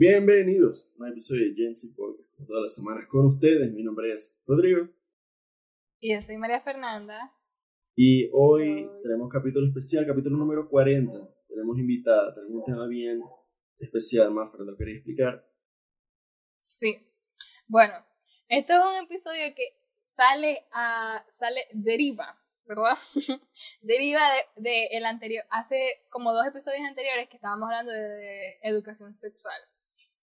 Bienvenidos a un episodio de Podcast. Como todas las semanas con ustedes, mi nombre es Rodrigo. Y yo soy María Fernanda. Y hoy tenemos capítulo especial, capítulo número 40. Tenemos invitada, tenemos un tema bien especial, más ¿lo quería explicar? Sí. Bueno, esto es un episodio que sale a. sale. deriva ¿verdad? Deriva de, de, el anterior, hace como dos episodios anteriores que estábamos hablando de, educación sexual.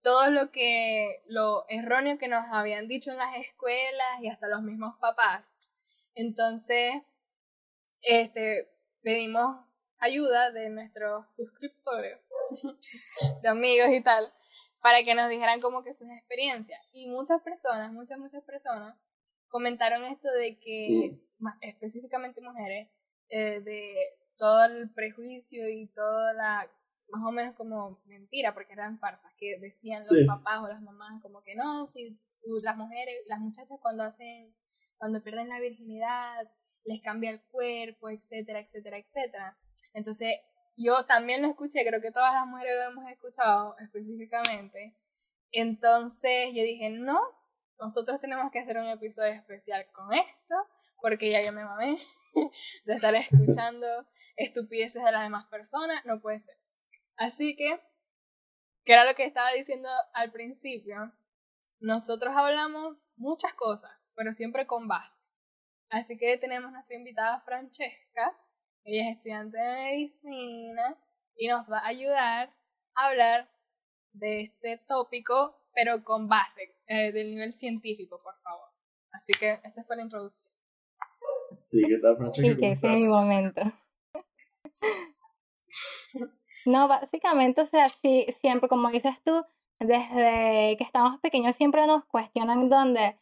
Todo lo que, lo erróneo que nos habían dicho en las escuelas y hasta los mismos papás. Entonces, este, pedimos ayuda de nuestros suscriptores, de amigos y tal, para que nos dijeran como que sus experiencias. Y muchas personas, muchas, muchas personas comentaron esto de que específicamente mujeres, eh, de todo el prejuicio y toda la, más o menos como mentira, porque eran farsas, que decían los papás o las mamás como que no, si las mujeres, las muchachas cuando hacen, cuando pierden la virginidad, les cambia el cuerpo, etcétera, etcétera, etcétera. Entonces, yo también lo escuché, creo que todas las mujeres lo hemos escuchado específicamente. Entonces yo dije, no, nosotros tenemos que hacer un episodio especial con esto, porque ya yo me mamé de estar escuchando estupideces de las demás personas, no puede ser. Así que, que era lo que estaba diciendo al principio, nosotros hablamos muchas cosas, pero siempre con base. Así que tenemos nuestra invitada Francesca, ella es estudiante de medicina y nos va a ayudar a hablar de este tópico, pero con base, eh, del nivel científico, por favor. Así que esa fue la introducción. Sí, ¿qué tal, Francesca? Sí, que es mi momento. No, básicamente, o sea, sí, siempre, como dices tú, desde que estamos pequeños siempre nos cuestionan dónde,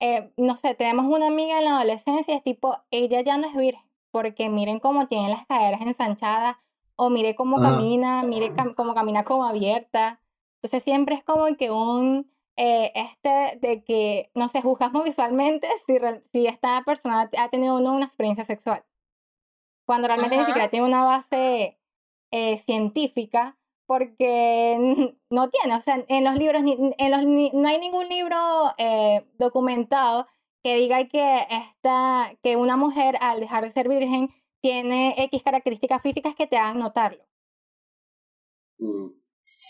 eh, no sé, tenemos una amiga en la adolescencia, es tipo, ella ya no es virgen, porque miren cómo tiene las caderas ensanchadas, o mire cómo camina, mire cómo camina como abierta. Entonces siempre es como que un, eh, este de que, no sé, juzgamos visualmente si, si esta persona ha tenido una experiencia sexual. Cuando realmente ni siquiera tiene una base eh, científica, porque no tiene, o sea, en los libros, en los, no hay ningún libro eh, documentado que diga que, esta, que una mujer al dejar de ser virgen tiene X características físicas que te hagan notarlo. Mm.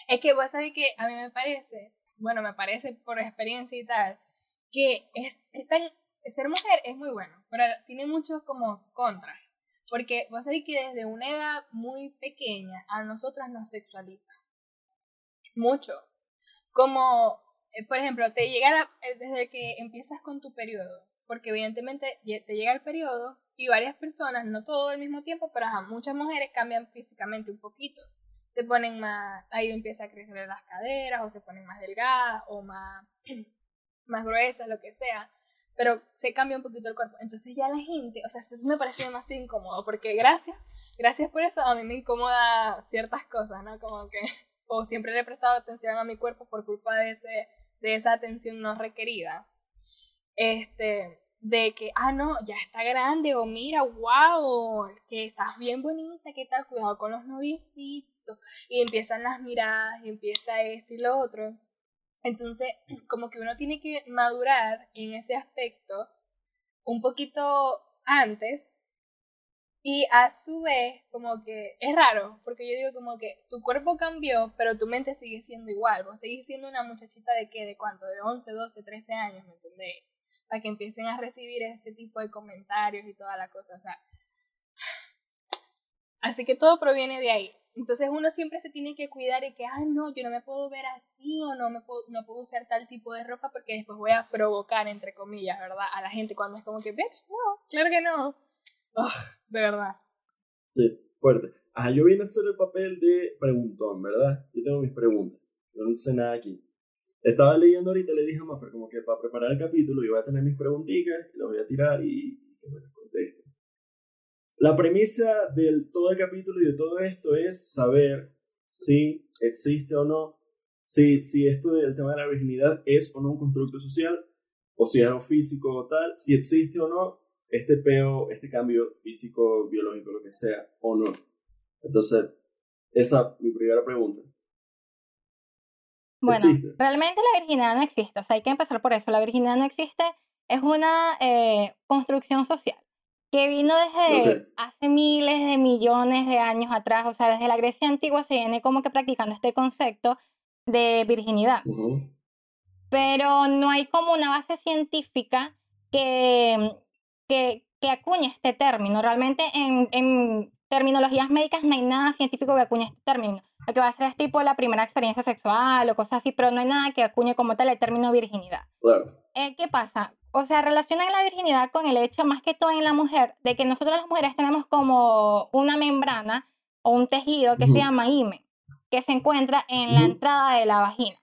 Es que vos sabés que a mí me parece bueno, me parece por experiencia y tal, que es, ser mujer es muy bueno, pero tiene muchos como contras. Porque vos sabés que desde una edad muy pequeña a nosotras nos sexualiza. Mucho. Como, eh, por ejemplo, te llega eh, desde que empiezas con tu periodo. Porque evidentemente te llega el periodo y varias personas, no todo al mismo tiempo, pero muchas mujeres cambian físicamente un poquito se ponen más, ahí empieza a crecer las caderas, o se ponen más delgadas, o más, más gruesas, lo que sea, pero se cambia un poquito el cuerpo. Entonces ya la gente, o sea, esto me parece demasiado incómodo, porque gracias, gracias por eso, a mí me incomoda ciertas cosas, ¿no? Como que, o siempre le he prestado atención a mi cuerpo por culpa de, ese, de esa atención no requerida. Este, de que, ah, no, ya está grande, o mira, wow, que estás bien bonita, ¿qué tal? Cuidado con los noviecitos y empiezan las miradas, y empieza esto y lo otro. Entonces, como que uno tiene que madurar en ese aspecto un poquito antes y a su vez, como que es raro, porque yo digo como que tu cuerpo cambió, pero tu mente sigue siendo igual. Vos seguís siendo una muchachita de qué, de cuánto, de 11, 12, 13 años, ¿me entendéis? Para que empiecen a recibir ese tipo de comentarios y toda la cosa, o sea. Así que todo proviene de ahí. Entonces uno siempre se tiene que cuidar y que, ay, no, yo no me puedo ver así o no, me puedo, no puedo usar tal tipo de ropa porque después voy a provocar, entre comillas, ¿verdad? A la gente cuando es como que, ves, no, claro que no. de verdad. Sí, fuerte. Ajá, yo vine a hacer el papel de preguntón, ¿verdad? Yo tengo mis preguntas. Yo no sé nada aquí. Estaba leyendo ahorita, le dije a Maffer como que para preparar el capítulo yo voy a tener mis preguntitas, las voy a tirar y que me contesten. La premisa de todo el capítulo y de todo esto es saber si existe o no, si, si esto del tema de la virginidad es o no un constructo social, o si es algo físico o tal, si existe o no este peo, este cambio físico, biológico, lo que sea, o no. Entonces, esa es mi primera pregunta. Bueno, ¿Existe? realmente la virginidad no existe, o sea, hay que empezar por eso. La virginidad no existe, es una eh, construcción social que vino desde hace miles de millones de años atrás, o sea, desde la Grecia antigua se viene como que practicando este concepto de virginidad, pero no hay como una base científica que, que, que acuñe este término. Realmente en, en terminologías médicas no hay nada científico que acuñe este término. Lo que va a ser es tipo la primera experiencia sexual o cosas así, pero no hay nada que acuñe como tal el término virginidad. Claro. Eh, ¿Qué pasa? O sea, relacionan la virginidad con el hecho, más que todo en la mujer, de que nosotros las mujeres tenemos como una membrana o un tejido que se llama himen, que se encuentra en la entrada de la vagina.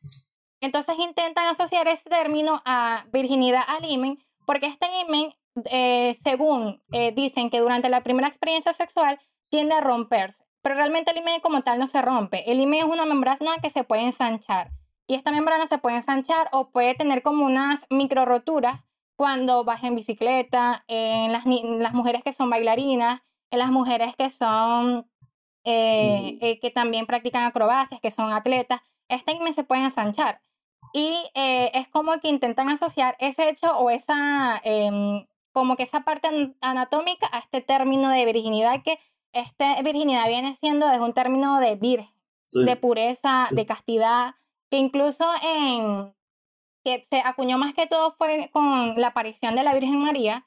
Entonces intentan asociar ese término a virginidad al himen, porque este himen, eh, según eh, dicen que durante la primera experiencia sexual, tiende a romperse. Pero realmente el himen como tal no se rompe. El himen es una membrana que se puede ensanchar. Y esta membrana se puede ensanchar o puede tener como unas micro roturas cuando vas en bicicleta, en las, en las mujeres que son bailarinas, en las mujeres que son, eh, eh, que también practican acrobacias, que son atletas, este himen se puede ensanchar. Y eh, es como que intentan asociar ese hecho o esa, em, como que esa parte an- anatómica a este término de virginidad que este virginidad viene siendo desde un término de virgen Sí. de pureza, Sí. de castidad, que incluso en que se acuñó más que todo fue con la aparición de la Virgen María,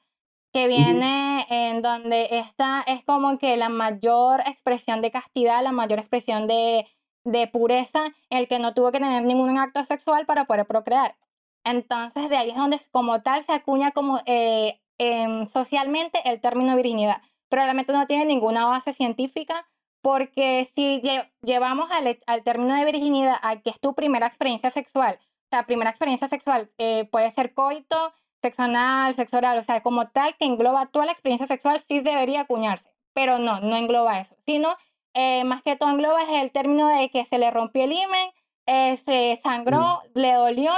que viene en donde esta es como que la mayor expresión de castidad, la mayor expresión de, de pureza, el que no tuvo que tener ningún acto sexual para poder procrear. Entonces de ahí es donde como tal se acuña como eh, em, socialmente el término virginidad, pero realmente no tiene ninguna base científica porque si lle- llevamos al, al término de virginidad a que es tu primera experiencia sexual, o sea, primera experiencia sexual eh, puede ser coito, sexo anal, sexo oral, o sea, como tal que engloba toda la experiencia sexual, sí debería acuñarse, pero no, no engloba eso, sino eh, más que todo engloba es el término de que se le rompió el himen, eh, se sangró, le dolió,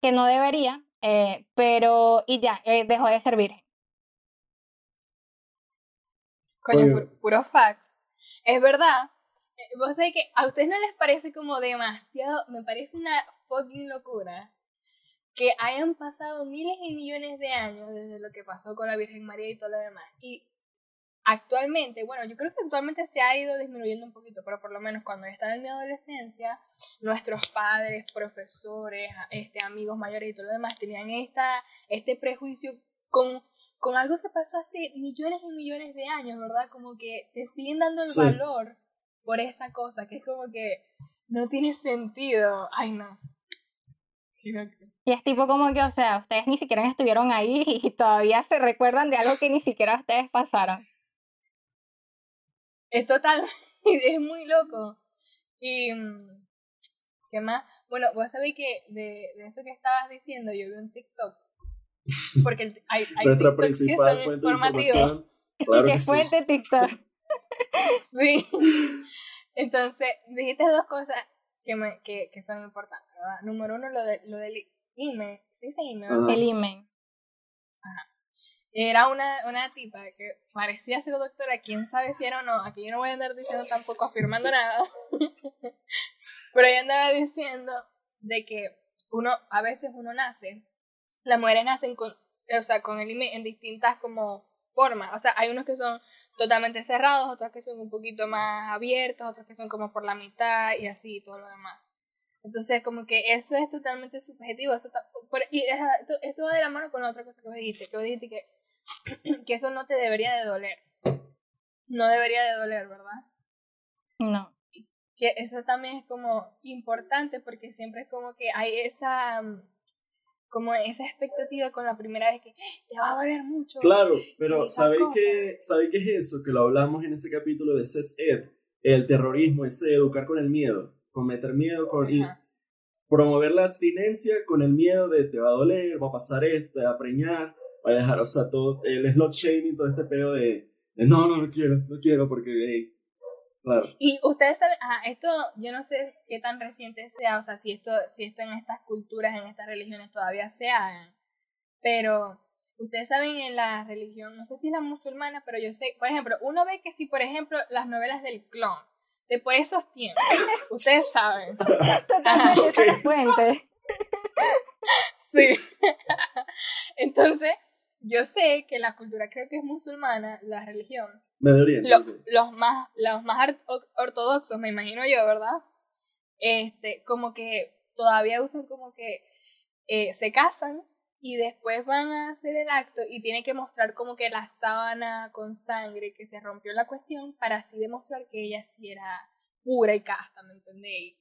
que no debería, eh, pero y ya, eh, dejó de ser virgen. Coño, Oye. puro fax. Es verdad. Vos sabés que a ustedes no les parece como demasiado, me parece una fucking locura que hayan pasado miles y millones de años desde lo que pasó con la Virgen María y todo lo demás. Y actualmente, bueno, yo creo que actualmente se ha ido disminuyendo un poquito, pero por lo menos cuando yo estaba en mi adolescencia, nuestros padres, profesores, este, amigos mayores y todo lo demás tenían esta, este prejuicio con, con algo que pasó hace millones y millones de años, ¿verdad? Como que te siguen dando el Sí. valor por esa cosa, que es como que no tiene sentido. Ay, no. Y es tipo como que, o sea, ustedes ni siquiera estuvieron ahí y todavía se recuerdan de algo que ni siquiera ustedes pasaron. Es total, es muy loco. Y, mm, ¿qué más? Bueno, vos sabés que de, de eso que estabas diciendo, yo vi un TikTok. Porque el- hay, hay Nuestra TikToks que son fuente informativos. Claro y que que sí. fue de TikTok. Sí. Entonces, dijiste dos cosas que, me, que, que son importantes, ¿verdad? Número uno, lo, de, lo del IME. ¿Sí dice IME? verdad? Ajá. El imen. Era una, una tipa que parecía ser doctora, quién sabe si era o no. Aquí yo no voy a andar diciendo tampoco, afirmando nada. Pero ella andaba diciendo de que uno, a veces uno nace, las mujeres nacen con, o sea, con el IME en distintas como formas. O sea, hay unos que son totalmente cerrados, otros que son un poquito más abiertos, otros que son como por la mitad y así y todo lo demás. Entonces, como que eso es totalmente subjetivo. Eso, por- y es- eso va de la mano con la otra cosa que vos dijiste, que vos dijiste que, que eso no te debería de doler. No debería de doler, ¿verdad? No. Que eso también es como importante porque siempre es como que hay esa mm, como esa expectativa con la primera vez que "Ah, te va a doler mucho. Claro, pero ¿sabéis qué, ¿sabéis qué es eso? Que lo hablamos en ese capítulo de Sex Ed. El terrorismo, ese educar con el miedo. Con meter miedo, con y promover la abstinencia con el miedo de te va a doler, va a pasar esto, te va a preñar, va a dejar, o sea, todo el slot shaming, todo este pedo de, de, no, no, no quiero, no quiero porque gay. Claro. Y ustedes saben, ajá, esto yo no sé qué tan reciente sea, o sea, si esto, si esto en estas culturas, en estas religiones todavía se hagan, pero ustedes saben en la religión, no sé si es la musulmana, pero yo sé, por ejemplo, uno ve que si, por ejemplo, las novelas del clon, de por esos tiempos. Ustedes saben. Totalmente, fuente. Sí. Entonces, yo sé que la cultura creo que es musulmana, la religión. Lo- los más, los más ortodoxos, me imagino yo, ¿verdad? Este, como que todavía usan como que eh, se casan y después van a hacer el acto y tienen que mostrar como que la sábana con sangre que se rompió la cuestión para así demostrar que ella sí era pura y casta, ¿me entendéis?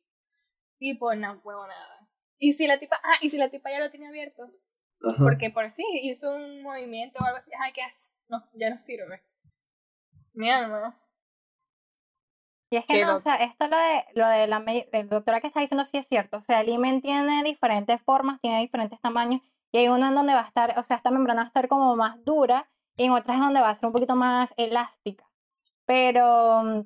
Tipo, no huevo nada. Y si la tipa, ah, y si la tipa ya lo tiene abierto, Ajá. porque por sí hizo un movimiento o algo así, ay, ¿qué hace? No, ya no sirve. Mi alma. Y es que no, o sea, esto lo de, lo de la del doctora que está diciendo sí es cierto. O sea, el himen tiene diferentes formas, tiene diferentes tamaños. Y hay uno en donde va a estar, o sea, esta membrana va a estar como más dura y en otras donde va a ser un poquito más elástica. Pero,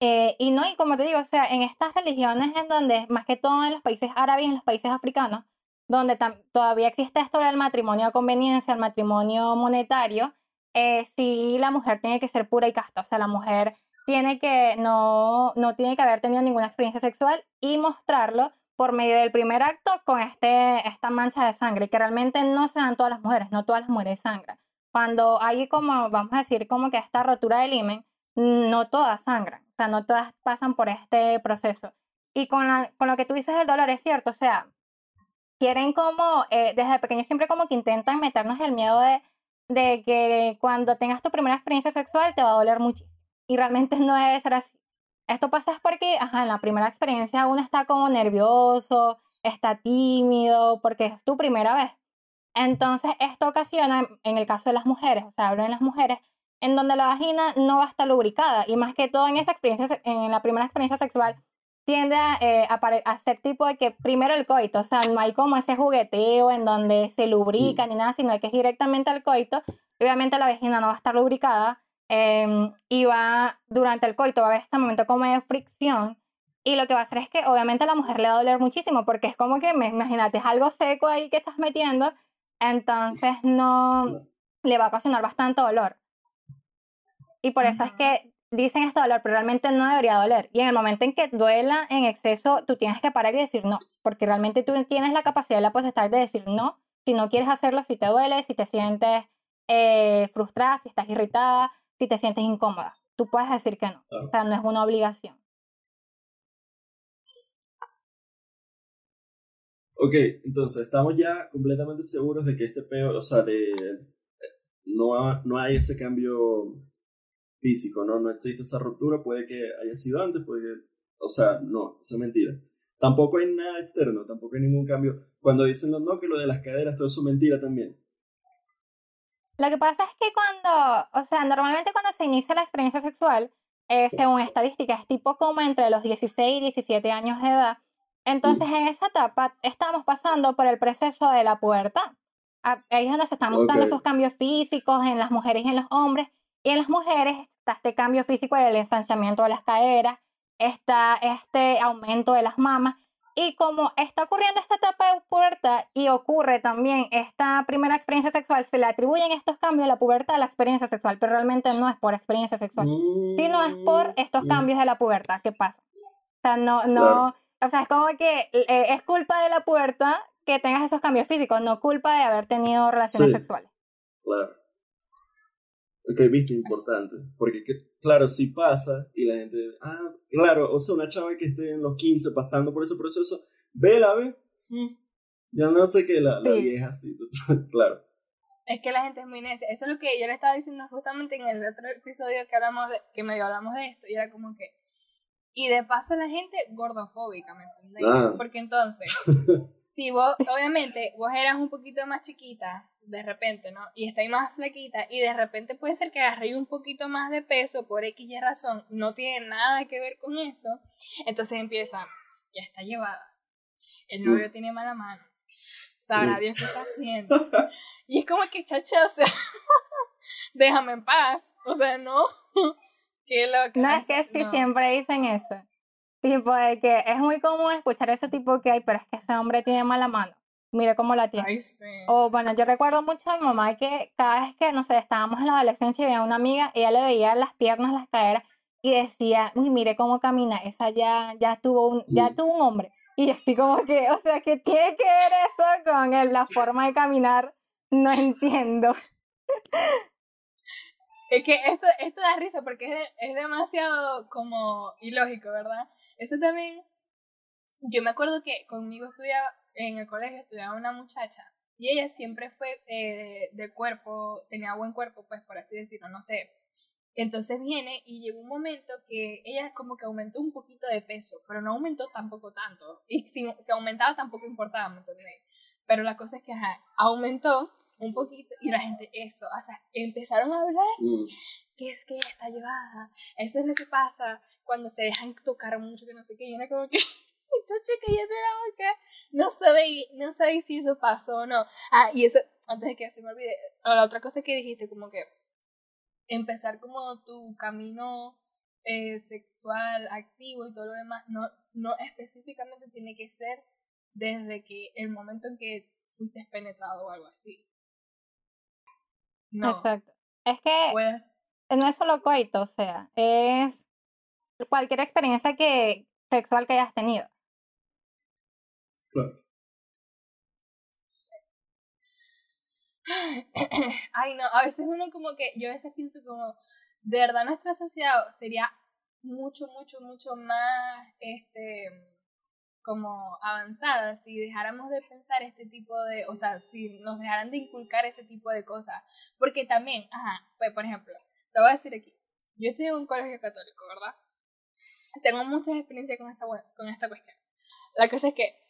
eh, y no, y como te digo, o sea, en estas religiones en donde, más que todo en los países árabes y en los países africanos, donde todavía existe esto del matrimonio a conveniencia, el matrimonio monetario, eh, sí la mujer tiene que ser pura y casta. O sea, la mujer tiene que, no, no tiene que haber tenido ninguna experiencia sexual y mostrarlo por medio del primer acto con este, esta mancha de sangre, que realmente no se dan todas las mujeres, no todas las mujeres sangran. Cuando hay como, vamos a decir, como que esta rotura del himen, no todas sangran, o sea, no todas pasan por este proceso. Y con, la- con lo que tú dices del dolor, es cierto, o sea, quieren como, eh, desde pequeños siempre como que intentan meternos el miedo de, de que cuando tengas tu primera experiencia sexual te va a doler muchísimo. Y realmente no debe ser así. Esto pasa es porque, ajá, en la primera experiencia uno está como nervioso, está tímido, porque es tu primera vez. Entonces, esto ocasiona, en el caso de las mujeres, o sea, hablo en las mujeres, en donde la vagina no va a estar lubricada. Y más que todo en esa experiencia, en la primera experiencia sexual, tiende a, eh, a a ser tipo de que primero el coito, o sea, no hay como ese jugueteo en donde se lubrica ni nada, sino que es directamente al coito. Obviamente la vagina no va a estar lubricada em, y va, durante el coito va a haber este momento como de fricción y lo que va a hacer es que obviamente a la mujer le va a doler muchísimo porque es como que, me, imagínate, es algo seco ahí que estás metiendo, entonces no le va a ocasionar bastante dolor. Y por eso es que dicen esto dolor, pero realmente no debería doler. Y en el momento en que duela en exceso, tú tienes que parar y decir no, porque realmente tú tienes la capacidad, la potestad de decir no, si no quieres hacerlo, si te duele, si te sientes eh, frustrada, si estás irritada, si te sientes incómoda. Tú puedes decir que no, Claro. o sea, no es una obligación. Ok, entonces estamos ya completamente seguros de que este peo, o sea, de no, ha- no hay ese cambio físico, ¿no? No existe esa ruptura, puede que haya sido antes, puede que, o sea, no, eso es mentira. Tampoco hay nada externo, tampoco hay ningún cambio. Cuando dicen no, no, que lo de las caderas, todo eso es mentira también. Lo que pasa es que cuando, o sea, normalmente cuando se inicia la experiencia sexual, eh, según estadísticas, es tipo como entre los 16 y 17 años de edad. Entonces, en esa etapa estamos pasando por el proceso de la pubertad. Ahí es donde se están mostrando esos cambios físicos en las mujeres y en los hombres. Y en las mujeres está este cambio físico del ensanchamiento de las caderas, está este aumento de las mamas. Y como está ocurriendo esta etapa de pubertad y ocurre también esta primera experiencia sexual, se le atribuyen estos cambios de la pubertad a la experiencia sexual, pero realmente no es por experiencia sexual, sino es por estos Mm, cambios de la pubertad que pasa. O sea, no, no, o sea, es como que eh, es culpa de la pubertad que tengas esos cambios físicos, no culpa de haber tenido relaciones Sí. sexuales. Claro. Ok, viste, importante. Porque, que- claro, si pasa y la gente, ah, claro, o sea, una chava que esté en los 15 pasando por ese proceso, ve la ve, mm, ya no sé qué, la, la Sí. vieja así, claro. Es que la gente es muy necia. Eso es lo que yo le estaba diciendo justamente en el otro episodio que hablamos de, que medio hablamos de esto. Y era como que. Y de paso la gente gordofóbica, ¿me entendéis? Ah. Porque entonces, si vos, obviamente, vos eras un poquito más chiquita, de repente, ¿no? Y estáis más flaquita, y de repente puede ser que agarréis un poquito más de peso por X y razón, no tiene nada que ver con eso. Entonces empiezan, ya está llevada. El novio tiene mala mano. Sabrá Mm. Dios qué está haciendo. Y es como que, chacha, o sea, déjame en paz. O sea, no. Qué loca. No, es que sí, No. siempre dicen eso. Tipo de que es muy común escuchar ese tipo que hay, pero es que ese hombre tiene mala mano. Mire cómo la tiene. Ay, sí. O bueno, yo recuerdo mucho a mi mamá que cada vez que, no sé, estábamos en la adolescencia y veía a una amiga, ella le veía las piernas, las caderas, y decía, uy, mire cómo camina, esa ya, ya tuvo un, ya tuvo un hombre. Y yo así como que, o sea, ¿qué tiene que ver eso con el, la forma de caminar? No entiendo. Es que esto, esto da risa porque es, es demasiado como ilógico, ¿verdad? Eso también, yo me acuerdo que conmigo estudiaba, en el colegio estudiaba una muchacha y ella siempre fue eh, de cuerpo, tenía buen cuerpo, pues por así decirlo, no sé. Entonces viene y llegó un momento que ella como que aumentó un poquito de peso, pero no aumentó tampoco tanto. Y si, se aumentaba tampoco importaba, ¿me entendés? Pero la cosa es que ajá, aumentó un poquito y la gente, eso, o sea, empezaron a hablar Mm. que es que está llevada. Eso es lo que pasa cuando se dejan tocar mucho, que no sé qué. Y una como que, chacho, cállate la boca. No sabéis, no sabéis si eso pasó o no. Ah, y eso, antes de que se me olvide, la otra cosa que dijiste, como que empezar como tu camino eh, sexual activo y todo lo demás, no, no específicamente tiene que ser desde que el momento en que fuiste penetrado o algo así. No, Exacto. Es que puedes no es solo coito, o sea, es cualquier experiencia que sexual que hayas tenido. Ay, no, a veces uno como que, yo a veces pienso como, de verdad nuestra sociedad sería mucho, mucho, mucho más, este, como avanzada si dejáramos de pensar este tipo de, o sea, si nos dejaran de inculcar ese tipo de cosas. Porque también, ajá, pues por ejemplo, te voy a decir aquí, yo estoy en un colegio católico, ¿verdad? Tengo muchas experiencias con esta, con esta cuestión. La cosa es que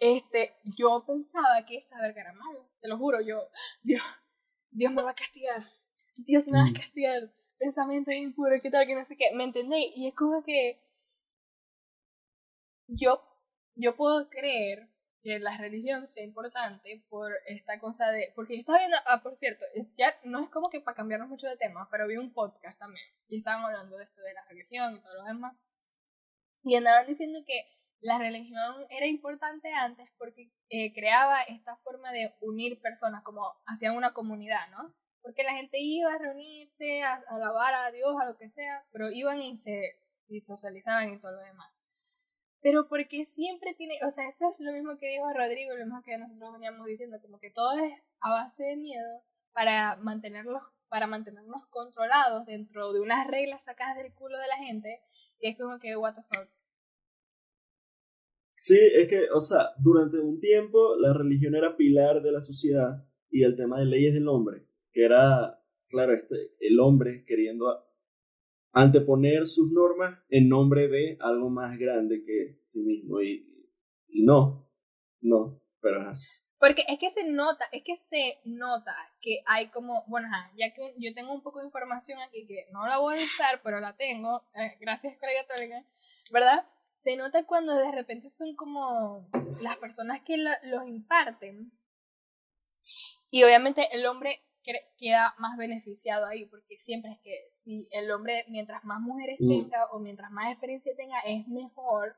este, yo pensaba que esa verga era malo, te lo juro, yo, Dios, Dios me va a castigar, Dios me va a Mm. castigar, pensamientos impuros, qué tal, que no sé qué, ¿me entendéis? Y es como que yo, yo puedo creer que la religión sea importante por esta cosa de, porque yo estaba viendo, ah, por cierto, ya no es como que para cambiarnos mucho de tema, pero vi un podcast también, y estaban hablando de esto de la religión y todo lo demás, y andaban diciendo que la religión era importante antes porque eh, creaba esta forma de unir personas como hacia una comunidad, ¿no? Porque la gente iba a reunirse, a, a alabar a Dios, a lo que sea, pero iban y se y socializaban y todo lo demás. Pero porque siempre tiene, o sea, eso es lo mismo que dijo Rodrigo, lo mismo que nosotros veníamos diciendo, como que todo es a base de miedo para mantenerlos para mantenernos controlados dentro de unas reglas sacadas del culo de la gente, y es como que, what the fuck. Sí, es que, o sea, durante un tiempo la religión era pilar de la sociedad y el tema de leyes del hombre, que era, claro, este, el hombre queriendo anteponer sus normas en nombre de algo más grande que sí mismo y, y no, no, pero. Porque es que se nota, es que se nota que hay como, bueno, ya que yo tengo un poco de información aquí que no la voy a usar, pero la tengo, eh, gracias Colega Católica, ¿verdad? Se nota cuando de repente son como las personas que lo- los imparten. Y obviamente el hombre queda más beneficiado ahí, porque siempre es que si el hombre, mientras más mujeres Mm. tenga o mientras más experiencia tenga, es mejor.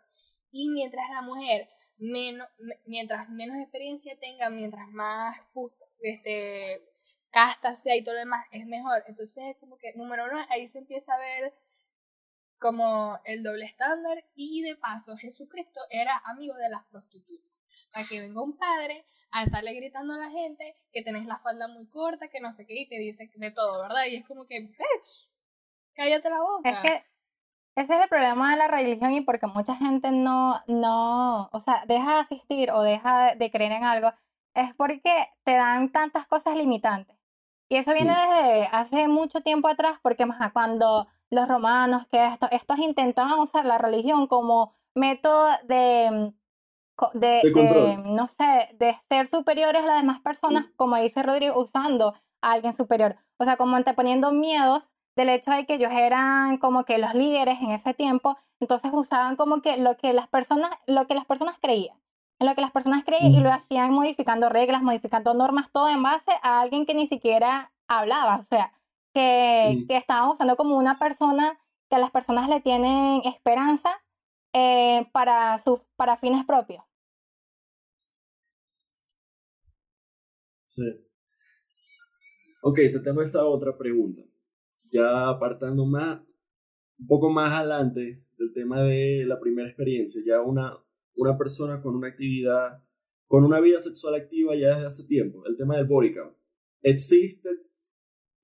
Y mientras la mujer menos, me- mientras menos experiencia tenga, mientras más justo, este, casta sea y todo lo demás, es mejor. Entonces es como que, número uno, ahí se empieza a ver como el doble estándar y de paso Jesucristo era amigo de las prostitutas. Para que venga un padre a estarle gritando a la gente que tenés la falda muy corta, que no sé qué, y te dice de todo, ¿verdad? Y es como que, bitch, cállate la boca. Es que ese es el problema de la religión y porque mucha gente no, no, o sea, deja de asistir o deja de creer en algo, es porque te dan tantas cosas limitantes. Y eso viene desde hace mucho tiempo atrás, porque ajá, cuando los romanos, que esto, estos intentaban usar la religión como método de, co- de, De control. de, no sé, de ser superiores a las demás personas, como dice Rodrigo, usando a alguien superior. O sea, como anteponiendo miedos del hecho de que ellos eran como que los líderes en ese tiempo, entonces usaban como que lo que las personas, lo que las personas creían, en lo que las personas creían y Mm. lo hacían modificando reglas, modificando normas, todo en base a alguien que ni siquiera hablaba, o sea, que, Mm. que estaban usando como una persona que las personas le tienen esperanza eh, para sus para fines propios. Sí. Ok, te tengo esta otra pregunta. Ya apartando más un poco más adelante del tema de la primera experiencia, ya una, una persona con una actividad, con una vida sexual activa ya desde hace tiempo, el tema del body count. Existe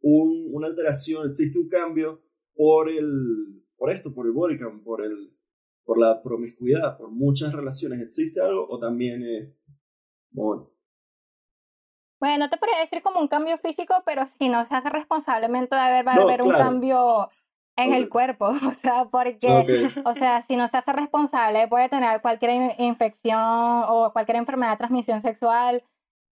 un, una alteración, existe un cambio por, el, por esto, por el body count, por, el, por la promiscuidad, por muchas relaciones. ¿Existe algo o también es... Bueno, bueno, no te podría decir como un cambio físico, pero si no se hace responsablemente de haber, va a haber un cambio en el cuerpo, o sea, porque, o sea, si no se hace responsable puede tener cualquier infección o cualquier enfermedad de transmisión sexual,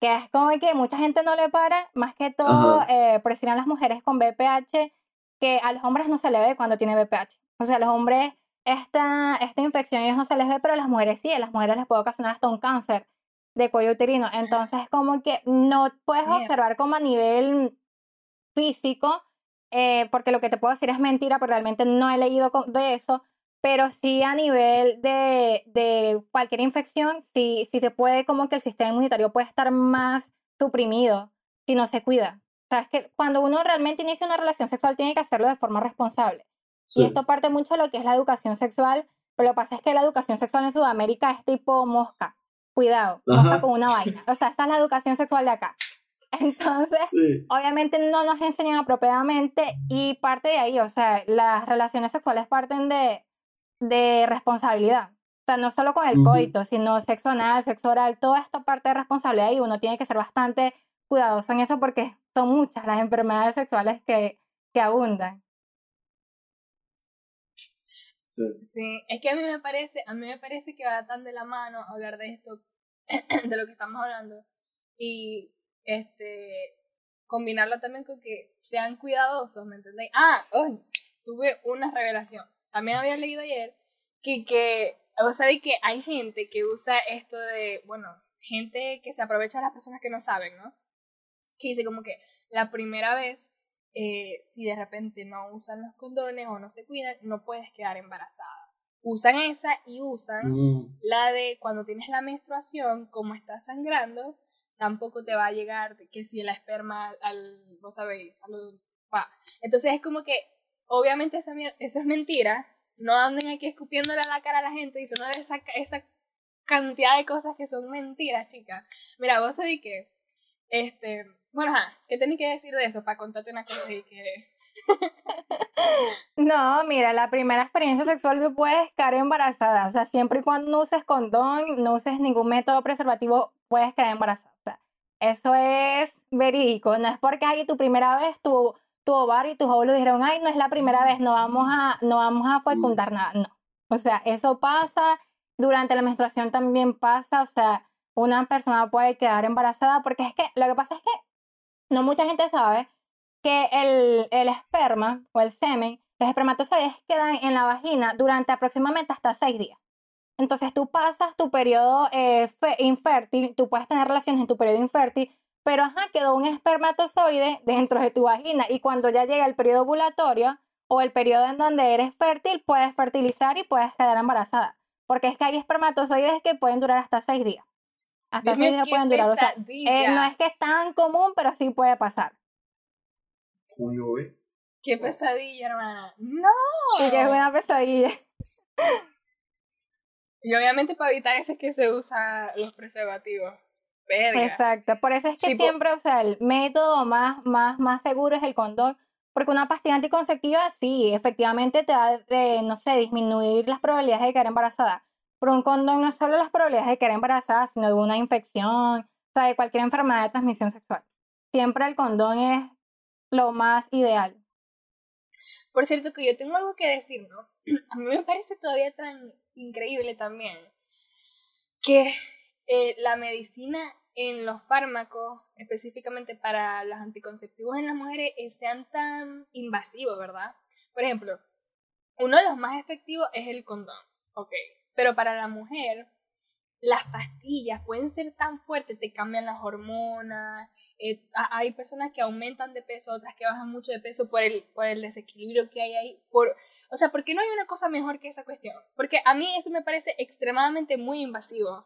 que es como que mucha gente no le para, más que todo eh, presionan a las mujeres con BPH, que a los hombres no se le ve cuando tiene BPH. O sea, a los hombres esta, esta infección ellos no se les ve, pero a las mujeres sí, a las mujeres les puede ocasionar hasta un cáncer de cuello uterino. Entonces, como que no puedes observar como a nivel físico, eh, porque lo que te puedo decir es mentira, porque realmente no he leído de eso, pero sí a nivel de, de cualquier infección, sí, sí se puede como que el sistema inmunitario puede estar más suprimido si no se cuida. O sea, es que cuando uno realmente inicia una relación sexual tiene que hacerlo de forma responsable. Y esto parte mucho de lo que es la educación sexual, pero lo que pasa es que la educación sexual en Sudamérica es tipo mosca cuidado, no está con una vaina. O sea, esta es la educación sexual de acá. Entonces, obviamente no nos enseñan apropiadamente y parte de ahí, o sea, las relaciones sexuales parten de, de responsabilidad. O sea, no solo con el coito, sino sexo anal, sexo oral, toda esta parte de responsabilidad y uno tiene que ser bastante cuidadoso en eso porque son muchas las enfermedades sexuales que, que abundan. Sí. es que a mí me parece, a mí me parece que va tan de la mano hablar de esto, de lo que estamos hablando, y este combinarlo también con que sean cuidadosos, ¿me entendéis? Ah, hoy tuve una revelación. También había leído ayer que, que vos que hay gente que usa esto de, bueno, gente que se aprovecha de las personas que no saben, ¿no? Que dice como que la primera vez eh, si de repente no usan los condones o no se cuidan, no puedes quedar embarazada. Usan esa y usan mm. la de cuando tienes la menstruación, como estás sangrando, tampoco te va a llegar que si el esperma al, vos sabéis, Entonces es como que, obviamente esa, eso es mentira, no anden aquí escupiéndole a la cara a la gente diciendo esa, esa cantidad de cosas que son mentiras, chicas. Mira, vos sabéis que, este, bueno, ¿qué tenés que decir de eso para contarte una cosa y que... no, mira, la primera experiencia sexual tú puedes quedar embarazada. O sea, siempre y cuando no uses condón, no uses ningún método preservativo, puedes quedar embarazada. O sea, eso es verídico. No es porque ahí tu primera vez tu, tu ovario y tus óvulos dijeron, ay, no es la primera vez, no vamos a, no vamos a fecundar nada. No. O sea, eso pasa. Durante la menstruación también pasa. O sea, una persona puede quedar embarazada porque es que lo que pasa es que no mucha gente sabe que el, el esperma o el semen, los espermatozoides quedan en la vagina durante aproximadamente hasta seis días. Entonces tú pasas tu periodo eh, infértil, tú puedes tener relaciones en tu periodo infértil, pero ajá, quedó un espermatozoide dentro de tu vagina y cuando ya llega el periodo ovulatorio o el periodo en donde eres fértil, puedes fertilizar y puedes quedar embarazada. Porque es que hay espermatozoides que pueden durar hasta seis días. Hasta seis días pueden durar. O sea, eh, no es que es tan común, pero sí puede pasar. Qué pesadilla, hermana. ¡No! Sí, que es una pesadilla. Y obviamente para evitar eso es que se usan los preservativos. Exacto. Por eso es que siempre, o sea, el método más, más, más seguro es el condón. Porque una pastilla anticonceptiva, sí, efectivamente te va de, no sé, disminuir las probabilidades de quedar embarazada. Pero un condón no es solo las probabilidades de quedar embarazada, sino de una infección, o sea, de cualquier enfermedad de transmisión sexual. Siempre el condón es lo más ideal. Por cierto, que yo tengo algo que decir, ¿no? A mí me parece todavía tan increíble también que eh, la medicina en los fármacos, específicamente para los anticonceptivos en las mujeres, eh, sean tan invasivos, ¿verdad? Por ejemplo, uno de los más efectivos es el condón, ok. Pero para la mujer, las pastillas pueden ser tan fuertes, te cambian las hormonas. Eh, hay personas que aumentan de peso, otras que bajan mucho de peso por el, por el desequilibrio que hay ahí. Por, o sea, ¿por qué no hay una cosa mejor que esa cuestión? Porque a mí eso me parece extremadamente muy invasivo.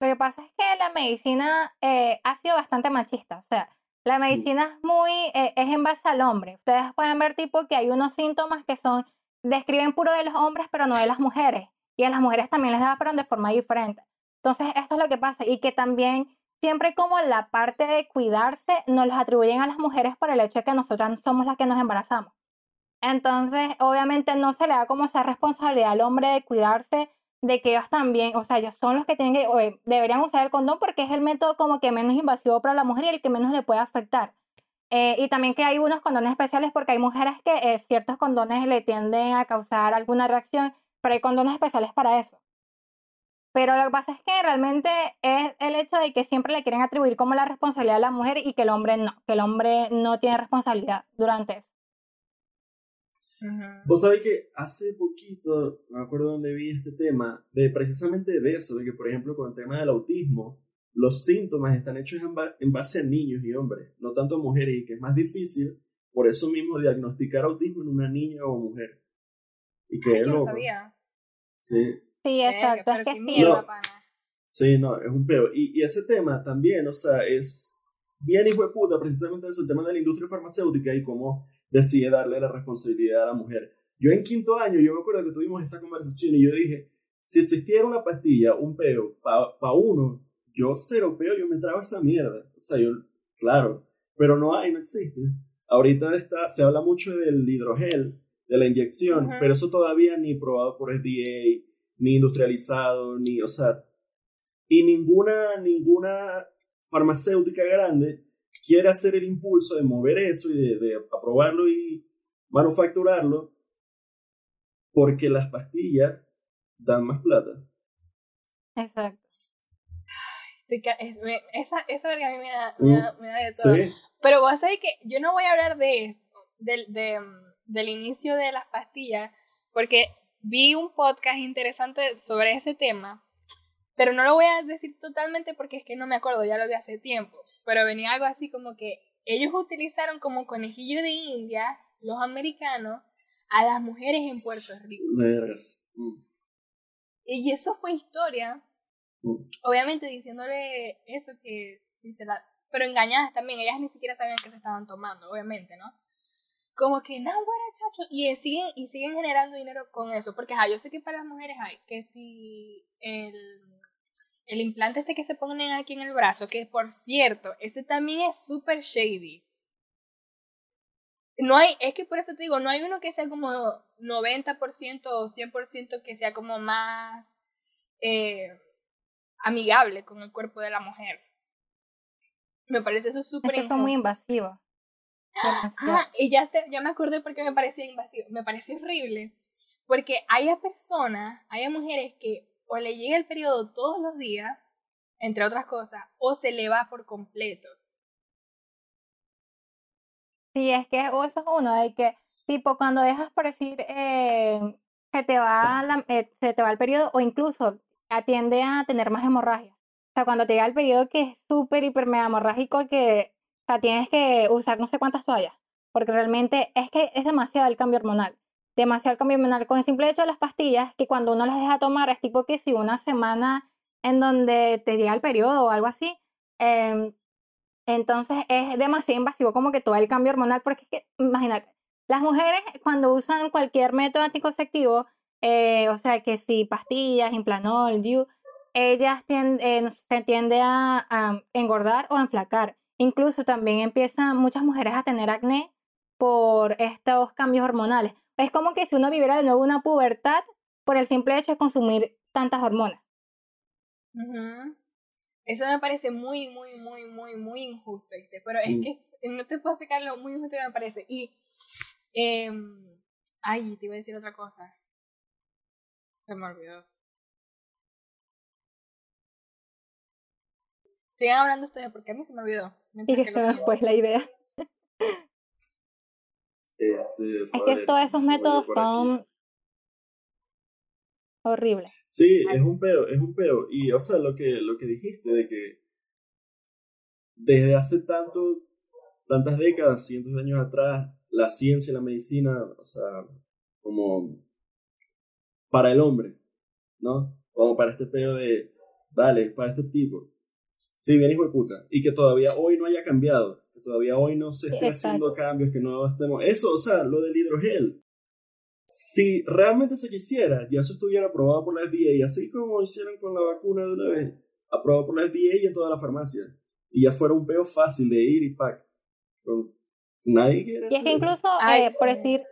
Lo que pasa es que la medicina eh, ha sido bastante machista. O sea, La medicina es muy, eh, es en base al hombre. Ustedes pueden ver tipo que hay unos síntomas que son, describen puro de los hombres, pero no de las mujeres. Y a las mujeres también les da, pero de forma diferente. Entonces, esto es lo que pasa. Y que también siempre como la parte de cuidarse nos los atribuyen a las mujeres por el hecho de que nosotras somos las que nos embarazamos. Entonces, obviamente no se le da como esa responsabilidad al hombre de cuidarse, de que ellos también, o sea, ellos son los que tienen que, o, deberían usar el condón porque es el método como que menos invasivo para la mujer y el que menos le puede afectar. Eh, y también que hay unos condones especiales porque hay mujeres que eh, ciertos condones le tienden a causar alguna reacción, pero hay condones especiales para eso. Pero lo que pasa es que realmente es el hecho de que siempre le quieren atribuir como la responsabilidad a la mujer y que el hombre no, que el hombre no tiene responsabilidad durante eso. Vos sabés que hace poquito, no me acuerdo dónde vi este tema, de precisamente de eso, de que por ejemplo con el tema del autismo, los síntomas están hechos en, base a niños y hombres, no tanto a mujeres, y que es más difícil, por eso mismo, diagnosticar autismo en una niña o mujer. Y que es sabía. Sí. Sí, exacto. es que sí. No, sí, no, es un peor. Y, y, ese tema también, o sea, es bien hijo de puta, precisamente eso, el tema de la industria farmacéutica y cómo decide darle la responsabilidad a la mujer. Yo en quinto año, yo me acuerdo que tuvimos esa conversación y yo dije, si existiera una pastilla, un peo, para pa uno, yo cero peo, yo me trago esa mierda. O sea, yo, claro, pero no hay, no existe. Ahorita está, se habla mucho del hidrogel, de la inyección, pero eso todavía ni probado por FDA, ni industrializado, ni, o sea, y ninguna, ninguna farmacéutica grande quiere hacer el impulso de mover eso y de, de aprobarlo y manufacturarlo porque las pastillas dan más plata. Exacto. Esa, esa verga a mí me da, me da, me da de todo. Pero vos sabés que yo no voy a hablar de eso, del, de, del inicio de las pastillas, porque vi un podcast interesante sobre ese tema, pero no lo voy a decir totalmente porque es que no me acuerdo, ya lo vi hace tiempo, pero venía algo así como que ellos utilizaron como conejillo de India, los americanos, a las mujeres en Puerto Rico. Mm. Y eso fue historia, mm. obviamente diciéndole eso que si se la... Pero engañadas también, ellas ni siquiera sabían que se estaban tomando, obviamente, ¿no? como que, no, bueno, chacho, y siguen, y siguen generando dinero con eso, porque yo sé que para las mujeres hay, que si el, el implante este que se ponen aquí en el brazo, que por cierto, ese también es súper shady. No hay, es que por eso te digo, no hay uno que sea como 90% o 100% que sea como más eh, amigable con el cuerpo de la mujer. Me parece eso súper es que muy invasivo. Ah, y ya, ya me acordé porque me parecía invasivo. Me pareció horrible. Porque hay personas, hay mujeres que o le llega el periodo todos los días, entre otras cosas, o se le va por completo. Sí, es que eso es uno, de que, tipo, cuando dejas por decir, eh, te va eh, se te va el periodo, o incluso atiende a tener más hemorragia. O sea, cuando te llega el periodo que es súper, hiper, mega hemorrágico, que o sea, tienes que usar no sé cuántas toallas, porque realmente es que es demasiado el cambio hormonal. Demasiado el cambio hormonal. Con el simple hecho de las pastillas, que cuando uno las deja tomar es tipo que si una semana en donde te llega el periodo o algo así, em, entonces es demasiado invasivo como que todo el cambio hormonal, porque es que, imagínate, las mujeres cuando usan cualquier método anticonceptivo, eh, o sea, que si pastillas, implanol, DIU, ellas tienden, eh, se tiende a, a engordar o a enflacar. Incluso también empiezan muchas mujeres a tener acné por estos cambios hormonales. Es como que si uno viviera de nuevo una pubertad por el simple hecho de consumir tantas hormonas. Eso me parece muy, muy, muy, muy, muy injusto, Pero es mm. que no te puedo explicar lo muy injusto que me parece. Y, eh, ay, te iba a decir otra cosa. Se me olvidó. Sigan hablando ustedes porque a mí se me olvidó. Y que, se me fue la idea. Este, es que todos esos métodos son horribles. Sí, es un peo, es un peo. Y, o sea, lo que, lo que dijiste de que desde hace tanto, tantas décadas, cientos de años atrás, la ciencia y la medicina, o sea, como para el hombre, ¿no? Como para este peo de, dale, para este tipo. Sí, bien hijo de puta. Y que todavía hoy no haya cambiado. Todavía hoy no se esté haciendo cambios, que no estemos... Eso, o sea, lo del hidrogel. Si realmente se quisiera, ya eso estuviera aprobado por la FDA, y así como hicieron con la vacuna de una vez, aprobado por la FDA y en toda la farmacia. Y ya fuera un peo fácil de ir y pack. nadie quiere Y es que incluso, eh, por decir,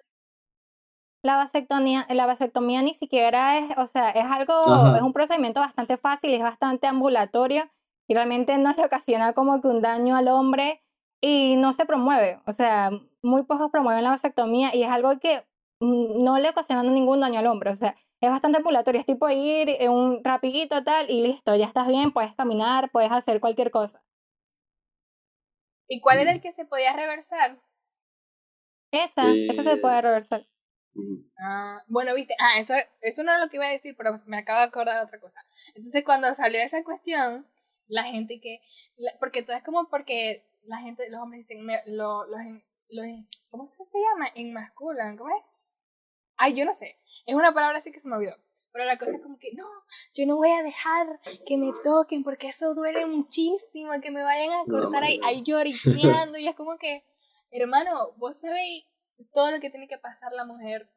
la vasectomía, la vasectomía ni siquiera es, o sea, es algo, es un procedimiento bastante fácil, es bastante ambulatorio y realmente no le ocasiona como que un daño al hombre y no se promueve. O sea, muy pocos promueven la vasectomía y es algo que mm, no le ocasiona ningún daño al hombre. O sea, es bastante ambulatorio, es tipo ir en un rapidito tal y listo, ya estás bien, puedes caminar, puedes hacer cualquier cosa. ¿Y cuál era el que se podía reversar? Esa, esa se puede reversar. Ah, bueno, viste, ah, eso, eso no es lo que iba a decir, pero me acabo de acordar otra cosa. Entonces, cuando salió esa cuestión, la gente que, porque todo es como porque la gente, los hombres dicen, lo, los, los, ¿cómo es que se llama? Enmasculan, ¿cómo es? Ay, yo no sé, es una palabra así que se me olvidó. Pero la cosa es como que, no, yo no voy a dejar que me toquen porque eso duele muchísimo, que me vayan a cortar ahí, ahí lloriqueando. y es como que, hermano, vos sabéis todo lo que tiene que pasar la mujer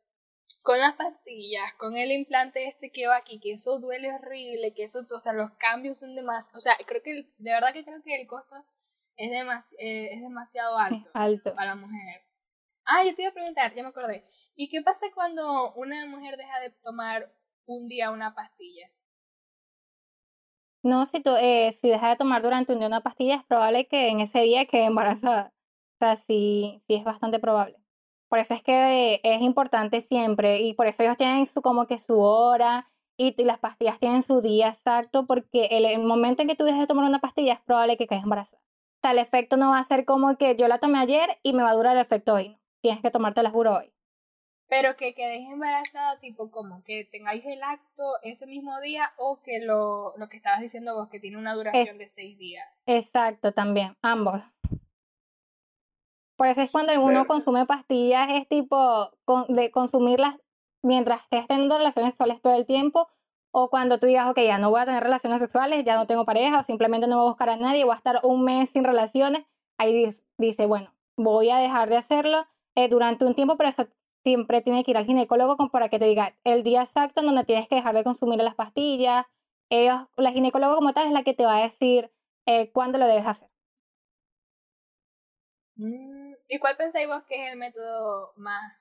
con las pastillas, con el implante este que va aquí, que eso duele horrible, que eso, o sea, los cambios son demasiado, o sea, creo que, de verdad que creo que el costo es, eh, es demasiado alto, alto para la mujer. Ah, yo te iba a preguntar, ya me acordé. ¿Y qué pasa cuando una mujer deja de tomar un día una pastilla? No, si, tú, eh, si deja de tomar durante un día una pastilla, es probable que en ese día quede embarazada. O sea, sí, sí es bastante probable. Por eso es que es importante siempre y por eso ellos tienen su como que su hora y, las pastillas tienen su día exacto porque el, momento en que tú dejes de tomar una pastilla es probable que quedes embarazada. O sea, el efecto no va a ser como que yo la tomé ayer y me va a durar el efecto hoy. Tienes que tomarte la juro hoy. Pero que quedes embarazada, tipo como que tengáis el acto ese mismo día o que lo, lo que estabas diciendo vos, que tiene una duración de seis días. Exacto, también, ambos. Por eso es cuando uno consume pastillas, es tipo de consumirlas mientras estés teniendo relaciones sexuales todo el tiempo, o cuando tú digas, ok, ya no voy a tener relaciones sexuales, ya no tengo pareja, o simplemente no voy a buscar a nadie, voy a estar un mes sin relaciones, ahí dice, bueno, voy a dejar de hacerlo eh, durante un tiempo, pero eso siempre tiene que ir al ginecólogo para que te diga el día exacto donde tienes que dejar de consumir las pastillas. Ellos, la ginecóloga como tal es la que te va a decir eh, cuándo lo debes hacer. Mm, ¿Y cuál pensáis vos que es el método más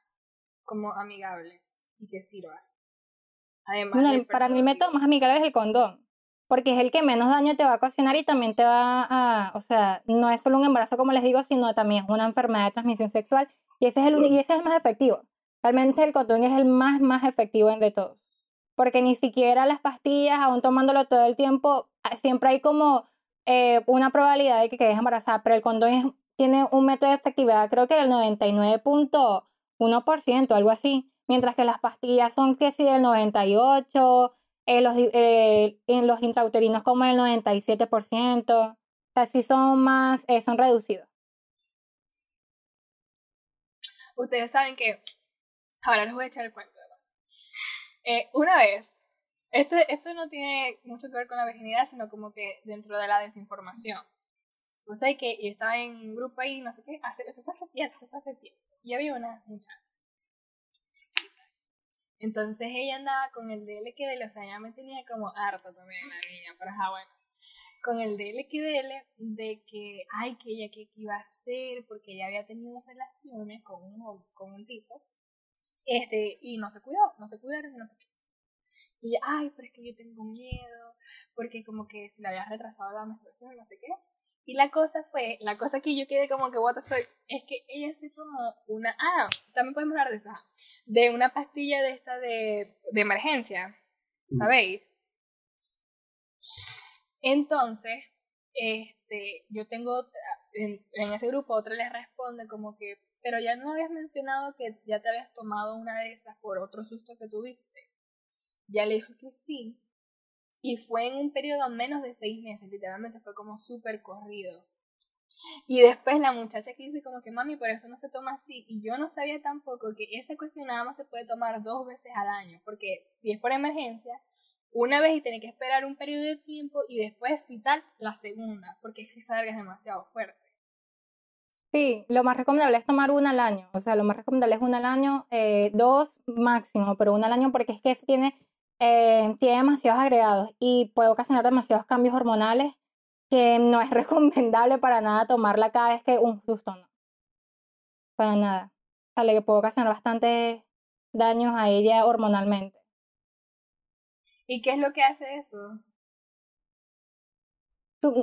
como amigable y que sirva? Además para mí el método más amigable es el condón, porque es el que menos daño te va a ocasionar y también te va a, o sea, no es solo un embarazo como les digo, sino también es una enfermedad de transmisión sexual y ese es el, y ese es el más efectivo. Realmente el condón es el más, más efectivo de todos, porque ni siquiera las pastillas, aún tomándolo todo el tiempo, ah, siempre hay como eh, una probabilidad de que quedes embarazada, pero el condón es tiene un método de efectividad creo que del 99.1%, algo así, mientras que las pastillas son que sí del 98%, en los, eh, en los intrauterinos como el 97%, o sea, sí son más, eh, son reducidos. Ustedes saben que, ahora les voy a echar el cuento. Eh, una vez, este, esto no tiene mucho que ver con la virginidad, sino como que dentro de la desinformación. O sea, que yo estaba en un grupo ahí, no sé qué, hace, eso fue hace tiempo, eso fue hace tiempo. Y había una muchacha. Entonces ella andaba con el DLQDL, o sea, ella me tenía como harta también la niña, pero ajá, bueno. Con el DLQDL de que, ay, que ella qué iba a hacer, porque ella había tenido relaciones con un, con un tipo, este, y no se cuidó, no se cuidaron, no se qué. Y ay, pero es que yo tengo miedo, porque como que si le había retrasado la menstruación, no sé qué. Y la cosa fue, la cosa que yo quedé como que, what the fuck, es que ella se tomó una, ah, también podemos hablar de esa, de una pastilla de esta de, de emergencia. ¿sabéis? Entonces, este, yo tengo, en, en ese grupo otra le responde como que, pero ya no habías mencionado que ya te habías tomado una de esas por otro susto que tuviste. Ya le dijo que sí, y fue en un periodo menos de seis meses, literalmente fue como súper corrido. Y después la muchacha que dice como que mami, por eso no se toma así. Y yo no sabía tampoco que esa cuestión nada más se puede tomar dos veces al año. Porque si es por emergencia, una vez y tiene que esperar un periodo de tiempo y después, si tal, la segunda. Porque es que es demasiado fuerte. Sí, lo más recomendable es tomar una al año. O sea, lo más recomendable es una al año, eh, dos máximo, pero una al año porque es que tiene, eh, tiene demasiados agregados y puede ocasionar demasiados cambios hormonales que no es recomendable para nada tomarla cada vez que un susto no. Para nada. Sale que puede ocasionar bastantes daños a ella hormonalmente. ¿Y qué es lo que hace eso?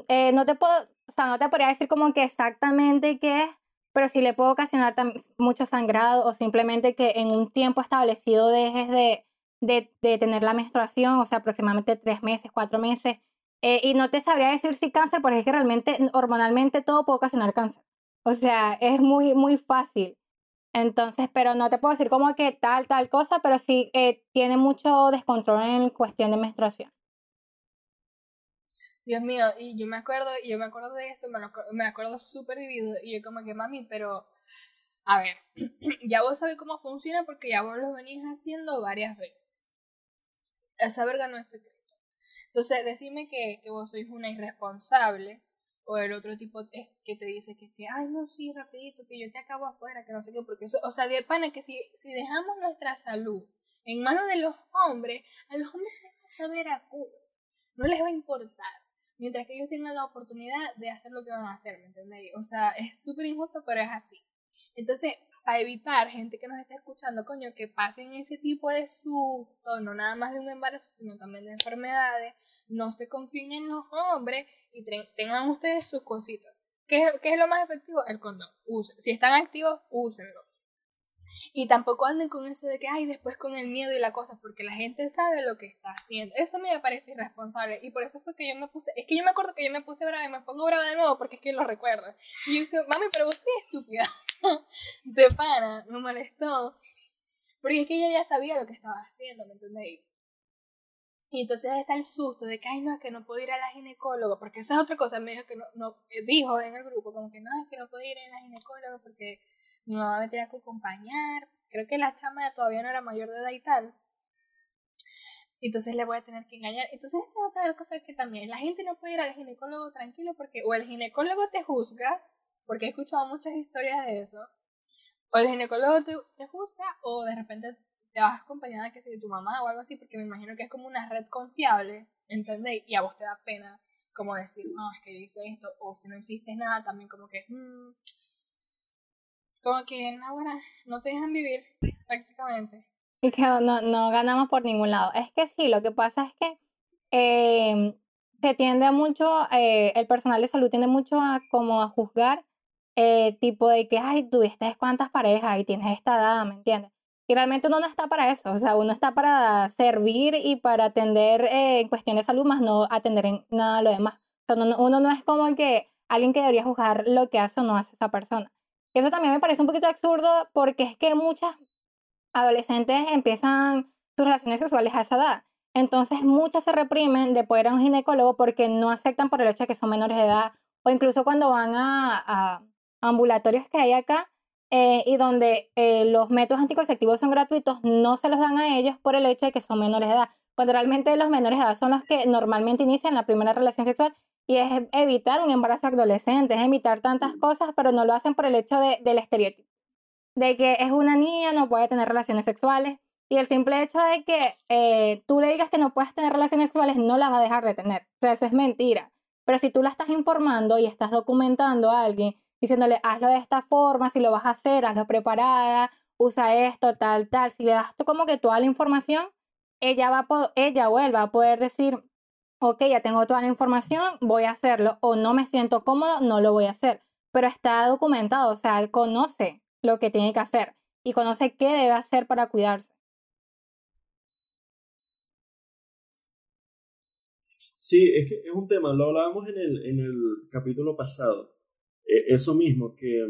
eh, no te puedo, o sea, no te podría decir como que exactamente qué es, pero sí le puede ocasionar mucho sangrado o simplemente que en un tiempo establecido dejes de, de, tener la menstruación, o sea, aproximadamente tres meses, cuatro meses. Eh, y no te sabría decir si cáncer, porque es que realmente hormonalmente todo puede ocasionar cáncer. O sea, es muy, muy fácil. Entonces, pero no te puedo decir como que tal, tal cosa, pero sí eh, tiene mucho descontrol en cuestión de menstruación. Dios mío, y yo me acuerdo, y yo me acuerdo de eso, me, me acuerdo súper vivido, y yo como que mami, pero, a ver, ya vos sabés cómo funciona porque ya vos lo venís haciendo varias veces. Esa verga no es secreto. Entonces, decime que, que vos sois una irresponsable, o el otro tipo es que te dice que que, ay, no, sí, rapidito, que yo te acabo afuera, que no sé qué, porque eso, o sea, de pana que si, si dejamos nuestra salud en manos de los hombres, a los hombres les va a saber a culo, no les va a importar mientras que ellos tengan la oportunidad de hacer lo que van a hacer, ¿me entendéis? O sea, es súper injusto, pero es así. Entonces, para evitar gente que nos está escuchando, coño, que pasen ese tipo de susto, no nada más de un embarazo, sino también de enfermedades, no se confíen en los hombres y tengan ustedes sus cositas. ¿Qué, ¿Qué, es lo más efectivo? El condón. Si están activos, úsenlo. Y tampoco anden con eso de que, ay, después con el miedo y la cosa, porque la gente sabe lo que está haciendo. Eso me parece irresponsable. Y por eso fue que yo me puse, es que yo me acuerdo que yo me puse brava y me pongo brava de nuevo porque es que lo recuerdo. Y yo dije, mami, pero vos sí estúpida. de pana, me molestó. Porque es que ella ya sabía lo que estaba haciendo, ¿me entendéis? Y entonces está el susto de que, ay, no, es que no puedo ir a la ginecóloga, porque esa es otra cosa, me dijo que no, no, eh, dijo en el grupo, como que no, es que no puedo ir a la ginecóloga porque mi mamá me tenía que acompañar, creo que la chama todavía no era mayor de edad y tal. Entonces le voy a tener que engañar. Entonces esa es otra cosa que también la gente no puede ir al ginecólogo tranquilo porque o el ginecólogo te juzga, porque he escuchado muchas historias de eso, o el ginecólogo te, te juzga o de repente te vas acompañada que sea de tu mamá o algo así, porque me imagino que es como una red confiable, ¿entendéis? Y a vos te da pena como decir, no, es que yo hice esto, o si no hiciste nada, también como que, mmm, como que en ahora no te dejan vivir prácticamente. Y que no, no ganamos por ningún lado. Es que sí, lo que pasa es que eh, se tiende mucho, eh, el personal de salud tiende mucho a como a juzgar, eh, tipo de que, ay, tuviste cuántas parejas y tienes esta edad, ¿me entiendes? Y realmente uno no está para eso, o sea, uno está para servir y para atender eh, en cuestión de salud, más no atender en nada lo demás. O sea, uno, uno no es como que alguien que debería juzgar lo que hace o no hace esa persona. Eso también me parece un poquito absurdo porque es que muchas adolescentes empiezan sus relaciones sexuales a esa edad. Entonces muchas se reprimen de poder ir a un ginecólogo porque no aceptan por el hecho de que son menores de edad o incluso cuando van a, ambulatorios que hay acá eh, y donde eh, los métodos anticonceptivos son gratuitos, no se los dan a ellos por el hecho de que son menores de edad. Cuando realmente los menores de edad son los que normalmente inician la primera relación sexual y es evitar un embarazo adolescente, es evitar tantas cosas, pero no lo hacen por el hecho de, del estereotipo, de que es una niña, no puede tener relaciones sexuales, y el simple hecho de que eh, tú le digas que no puedes tener relaciones sexuales no las va a dejar de tener, o sea, eso es mentira. Pero si tú la estás informando y estás documentando a alguien, diciéndole, hazlo de esta forma, si lo vas a hacer, hazlo preparada, usa esto, tal, tal, si le das tú como que toda la información, ella, va a ella o él va a poder decir, ok, ya tengo toda la información, voy a hacerlo, o no me siento cómodo, no lo voy a hacer. Pero está documentado, o sea, él conoce lo que tiene que hacer y conoce qué debe hacer para cuidarse. Sí, es que es un tema, lo hablábamos en el, en el capítulo pasado, e, eso mismo, que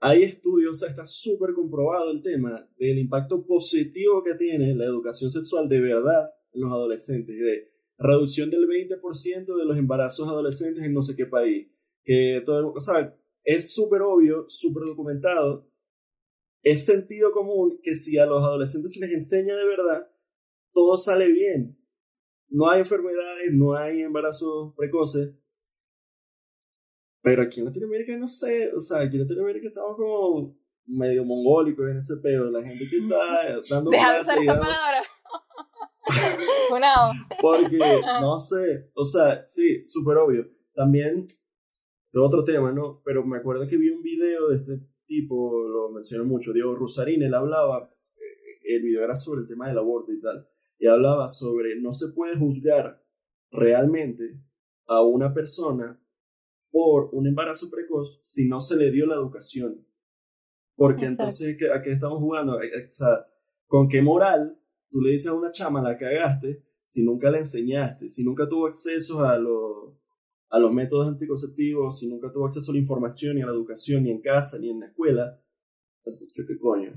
hay estudios, o sea, está súper comprobado el tema del impacto positivo que tiene la educación sexual de verdad en los adolescentes, de reducción del 20% de los embarazos adolescentes en no sé qué país. Que todo, o sea, es súper obvio, súper documentado. Es sentido común que si a los adolescentes se les enseña de verdad, todo sale bien. No hay enfermedades, no hay embarazos precoces. Pero aquí en Latinoamérica no sé, o sea, aquí en Latinoamérica estamos como medio mongólicos en ese pedo. La gente que está dando Deja de usar esa palabra. Porque, no sé, o sea, sí, súper obvio. También, de otro tema, ¿no? Pero me acuerdo que vi un video de este tipo, lo mencioné mucho, Diego Rusarín, él hablaba, eh, el video era sobre el tema del aborto y tal, y hablaba sobre no se puede juzgar realmente a una persona por un embarazo precoz si no se le dio la educación. Porque Exacto. entonces, ¿qué- ¿a qué estamos jugando? Eh, eh, O sea, ¿con qué moral tú le dices a una chama la cagaste si nunca le enseñaste, si nunca tuvo acceso a, los a los métodos anticonceptivos, si nunca tuvo acceso a la información, ni a la educación, ni en casa, ni en la escuela? Entonces, ¿qué coño?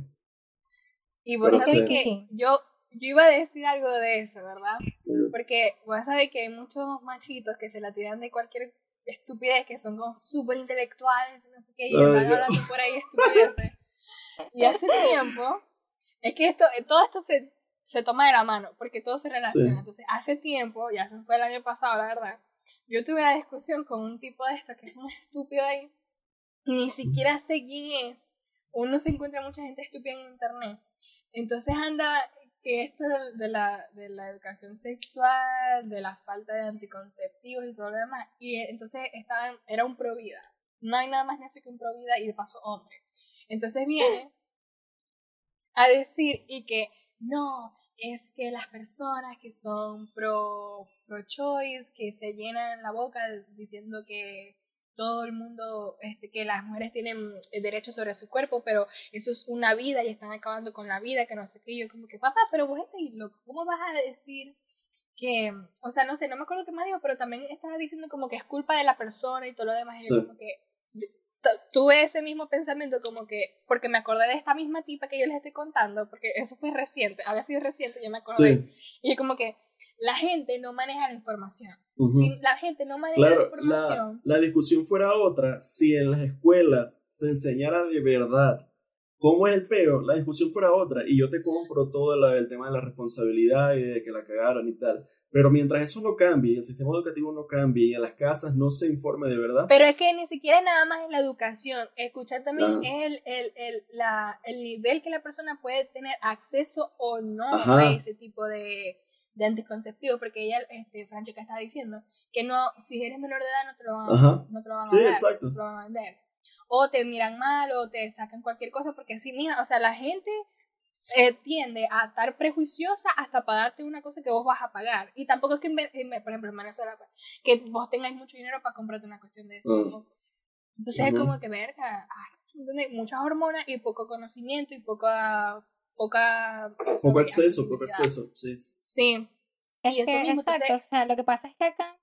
Y vos sabés que yo, yo iba a decir algo de eso, ¿verdad? Porque vos sabés que hay muchos machitos que se la tiran de cualquier estupidez, que son como súper intelectuales y no sé qué, y no. hablando por ahí estupideces. Y hace tiempo, es que esto, todo esto se, se toma de la mano, porque todo se relaciona. Sí. Entonces, hace tiempo, ya se fue el año pasado, la verdad, yo tuve una discusión con un tipo de esto que es un estúpido ahí, ni siquiera sé quién es. Uno se encuentra mucha gente estúpida en internet. Entonces anda que esto de, la, de la educación sexual, de la falta de anticonceptivos y todo lo demás. Y entonces estaban, era un pro vida. No hay nada más necio que un pro vida y de paso hombre. Entonces viene a decir y que no, es que las personas que son pro, pro choice, que se llenan la boca diciendo que todo el mundo, este, que las mujeres tienen el derecho sobre su cuerpo, pero eso es una vida y están acabando con la vida, que no sé qué, yo como que, papá, pero vos estás loco, ¿cómo vas a decir que, o sea, no sé, no me acuerdo qué más dijo, pero también estaba diciendo como que es culpa de la persona y todo lo demás, y Sí. como que tuve ese mismo pensamiento como que, porque me acordé de esta misma tipa que yo les estoy contando, porque eso fue reciente, había sido reciente, yo me acordé, Sí. y yo como que la gente no maneja la información, la gente no maneja la información, la, la discusión fuera otra si en las escuelas se enseñara de verdad cómo es el peo, la discusión fuera otra y yo te compro todo el tema de la responsabilidad y de que la cagaron y tal. Pero mientras eso no cambie, el sistema educativo no cambie y en las casas no se informe de verdad, Pero es que ni siquiera es nada más en la educación. Escuchar también es el, el, el, la, el nivel que la persona puede tener acceso o no Ajá. a ese tipo de, de anticonceptivos. Porque ella, este, Francesca está diciendo que no, si eres menor de edad no te lo van, a- Ajá. no te lo van Sí, a dar, exacto. no te lo van a vender. O te miran mal o te sacan cualquier cosa porque así, mija, o sea, la gente eh, tiende a estar prejuiciosa hasta para darte una cosa que vos vas a pagar. Y tampoco es que, en ve- por ejemplo, en Venezuela, pues, que vos tengáis mucho dinero para comprarte una cuestión de eso. Mm. Entonces es Ujú. como que, verga, ah, muchas hormonas y poco conocimiento y poca... poca poco acceso, poco acceso, sí. Sí. Es Y eso que, mismo, exacto, entonces- o sea, lo que pasa es que acá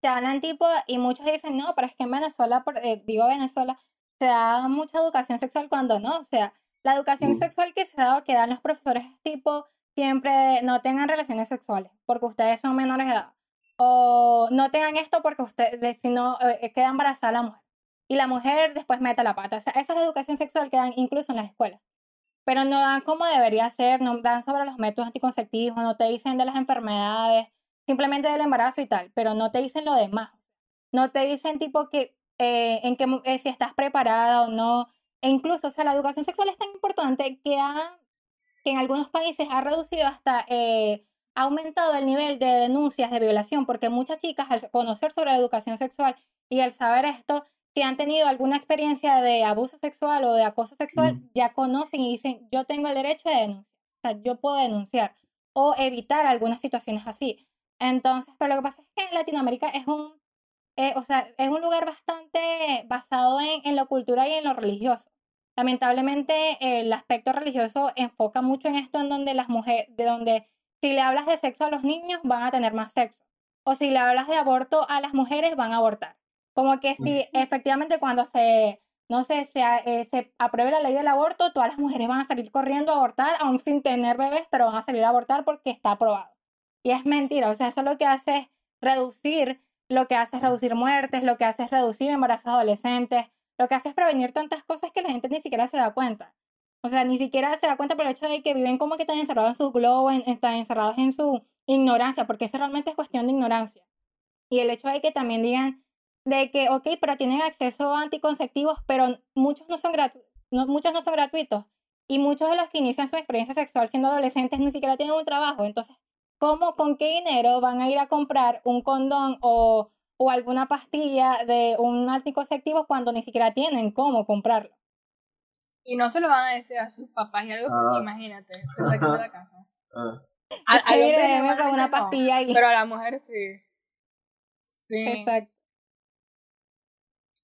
se hablan tipo, y muchos dicen, no, pero es que en Venezuela, por- eh, digo Venezuela, se da mucha educación sexual cuando no, o sea, la educación sexual que se da, que dan los profesores es tipo, siempre no tengan relaciones sexuales, porque ustedes son menores de edad, o no tengan esto porque ustedes, si no, eh, queda embarazada la mujer, y la mujer después mete la pata, o sea, esa es la educación sexual que dan incluso en las escuelas pero no dan como debería ser, no dan sobre los métodos anticonceptivos, no te dicen de las enfermedades, simplemente del embarazo y tal, pero no te dicen lo demás. No te dicen tipo que eh, en que eh, si estás preparada o no. E incluso, o sea, la educación sexual es tan importante que, ha, que en algunos países ha reducido hasta, eh, ha aumentado el nivel de denuncias de violación, porque muchas chicas al conocer sobre la educación sexual y al saber esto, si han tenido alguna experiencia de abuso sexual o de acoso sexual, Mm. ya conocen y dicen, yo tengo el derecho de denunciar, o sea, yo puedo denunciar o evitar algunas situaciones así. Entonces, pero lo que pasa es que Latinoamérica es un, eh, o sea, es un lugar bastante basado en, en lo cultural y en lo religioso. Lamentablemente, el aspecto religioso enfoca mucho en esto, en donde las mujeres, de donde si le hablas de sexo a los niños, van a tener más sexo. O si le hablas de aborto a las mujeres, van a abortar. Como que si efectivamente cuando se, no sé, se, eh, se apruebe la ley del aborto, todas las mujeres van a salir corriendo a abortar, aún sin tener bebés, pero van a salir a abortar porque está aprobado. Y es mentira, o sea, eso lo que hace es reducir, lo que hace es reducir muertes, lo que hace es reducir embarazos adolescentes, lo que hace es prevenir tantas cosas que la gente ni siquiera se da cuenta. O sea, ni siquiera se da cuenta por el hecho de que viven como que están encerrados en su globo, en- están encerrados en su ignorancia, porque eso realmente es cuestión de ignorancia. Y el hecho de que también digan de que, ok, pero tienen acceso a anticonceptivos, pero muchos no son, gratu no, muchos no son gratuitos. Y muchos de los que inician su experiencia sexual siendo adolescentes ni siquiera tienen un trabajo. Entonces, ¿cómo, con qué dinero van a ir a comprar un condón o, o alguna pastilla de un anticonceptivo cuando ni siquiera tienen cómo comprarlo? Y no se lo van a decir a sus papás y algo, porque ah. imagínate, te de la casa. Ah. A, una pastilla ahí. Pero a la mujer sí. Sí. Exacto.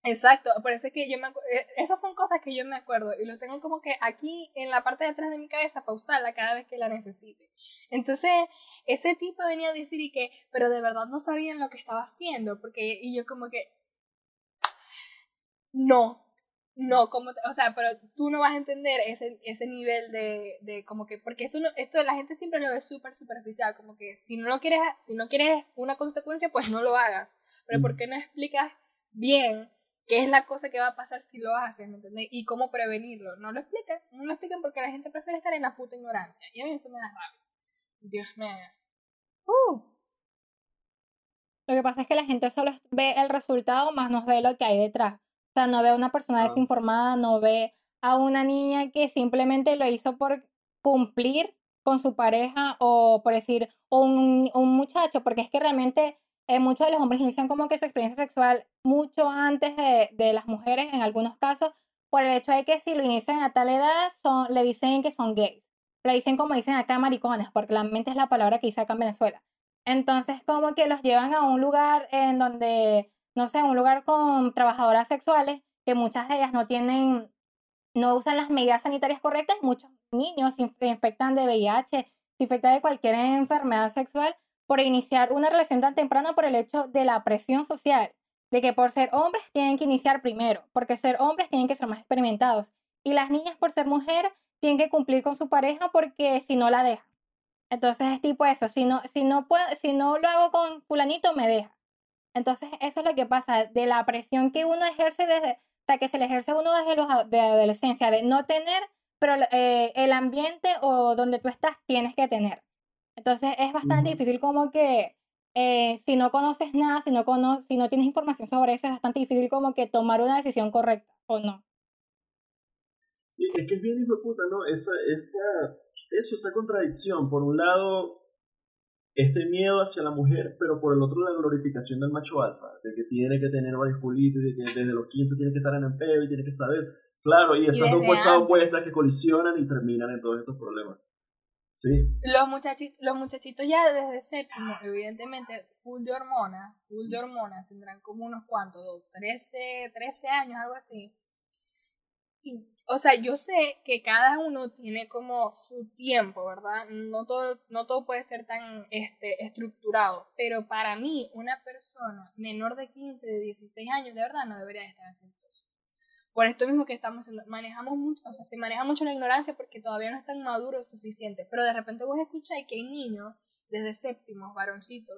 Exacto, es que yo me eh, esas son cosas que yo me acuerdo y lo tengo como que aquí en la parte de atrás de mi cabeza para usarla cada vez que la necesite. Entonces, ese tipo venía a decir y que, pero de verdad no sabían lo que estaba haciendo, porque, y yo como que, no, no, como, o sea, pero tú no vas a entender ese, ese nivel de, de como que, porque esto, no, esto la gente siempre lo ve súper superficial, como que si no lo quieres, si no quieres una consecuencia, pues no lo hagas, pero ¿por qué no explicas bien qué es la cosa que va a pasar si lo haces, ¿me entiendes? Y cómo prevenirlo, no lo explican, no lo explican porque la gente prefiere estar en la puta ignorancia, y a mí eso me da rabia, Dios mío. Uh. Lo que pasa es que la gente solo ve el resultado, más no ve lo que hay detrás sea, no ve a una persona ah. desinformada, no ve a una niña que simplemente lo hizo por cumplir con su pareja o por decir, un, un muchacho, porque es que realmente eh, muchos de los hombres inician como que su experiencia sexual mucho antes de, de, las mujeres en algunos casos, por el hecho de que si lo inician a tal edad, son, le dicen que son gays. Le dicen como dicen acá maricones, porque la mente es la palabra que dice acá en Venezuela. Entonces como que los llevan a un lugar en donde no sé, un lugar con trabajadoras sexuales, que muchas de ellas no tienen, no usan las medidas sanitarias correctas, muchos niños se infectan de VIH, se infectan de cualquier enfermedad sexual por iniciar una relación tan temprana por el hecho de la presión social, de que por ser hombres tienen que iniciar primero, porque ser hombres tienen que ser más experimentados, y las niñas por ser mujer tienen que cumplir con su pareja porque si no la dejan. Entonces es tipo eso, si no, si no, lo hago con fulanito, me deja. Entonces, eso es lo que pasa, de la presión que uno ejerce desde, sea, que se le ejerce uno desde los de adolescencia, de no tener, pero eh, el ambiente o donde tú estás tienes que tener. Entonces, es bastante difícil como que eh, si no conoces nada, si no, cono si no tienes información sobre eso, es bastante difícil como que tomar una decisión correcta o no. Sí, es que es bien hijo de puta, ¿no? Esa, esa, eso, esa contradicción. Por un lado, este miedo hacia la mujer, pero por el otro la glorificación del macho alfa, de que tiene que tener varios culitos, y de que desde los 15 tiene que estar en el pelo y tiene que saber. Claro, y esas dos fuerzas opuestas que colisionan y terminan en todos estos problemas. Sí. Los, muchachitos, los muchachitos ya desde séptimo, evidentemente, full de hormonas, full de hormonas, tendrán como unos cuantos, 13, 13 años, algo así. Y o sea, yo sé que cada uno tiene como su tiempo, ¿verdad? No todo, no todo puede ser tan este, estructurado, pero para mí una persona menor de 15, de 16 años, de verdad no debería estar haciendo. Por esto mismo que estamos haciendo, manejamos mucho, o sea, se maneja mucho la ignorancia porque todavía no están maduros suficiente, pero de repente vos escucháis que hay niños desde séptimos, varoncitos,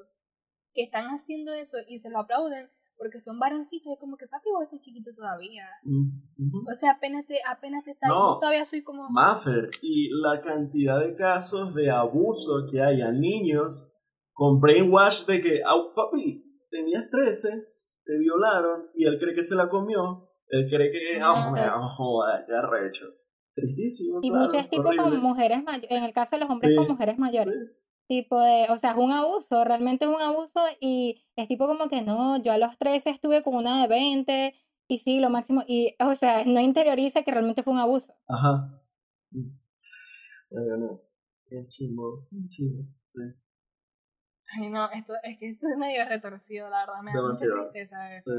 que están haciendo eso y se lo aplauden porque son varoncitos, es como que papi, vos estás chiquito todavía. Mm, o sea, apenas te, apenas te está no, todavía soy como... Maffer, y la cantidad de casos de abuso que hay a niños con brainwash de que, ah, papi, tenías 13, te violaron y él cree que se la comió, él cree que, ah, oh, joder, qué arrecho. Tristísimo. Y muchos tipos con mujeres mayores, en el caso de los hombres con mujeres mayores tipo de, o sea, es un abuso, realmente es un abuso y es tipo como que no, yo a los 13 estuve con una de 20 y sí, lo máximo, y o sea, no interioriza que realmente fue un abuso. Ajá. Bueno, es chivo, chivo, sí. Ay, no, esto, es que esto es medio retorcido, la verdad, me da mucha tristeza eso.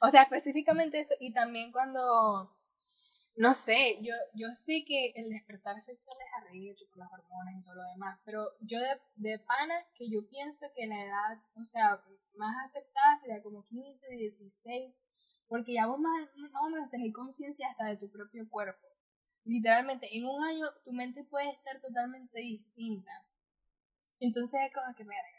O sea, específicamente eso, y también cuando no sé, yo, yo sé que el despertar sexual es arrecho por las hormonas y todo lo demás, pero yo de, de pana que yo pienso que la edad, o sea, más aceptada sería como 15, 16, porque ya vos más, más o menos tenés conciencia hasta de tu propio cuerpo. Literalmente, en un año tu mente puede estar totalmente distinta. Entonces es como que, verga,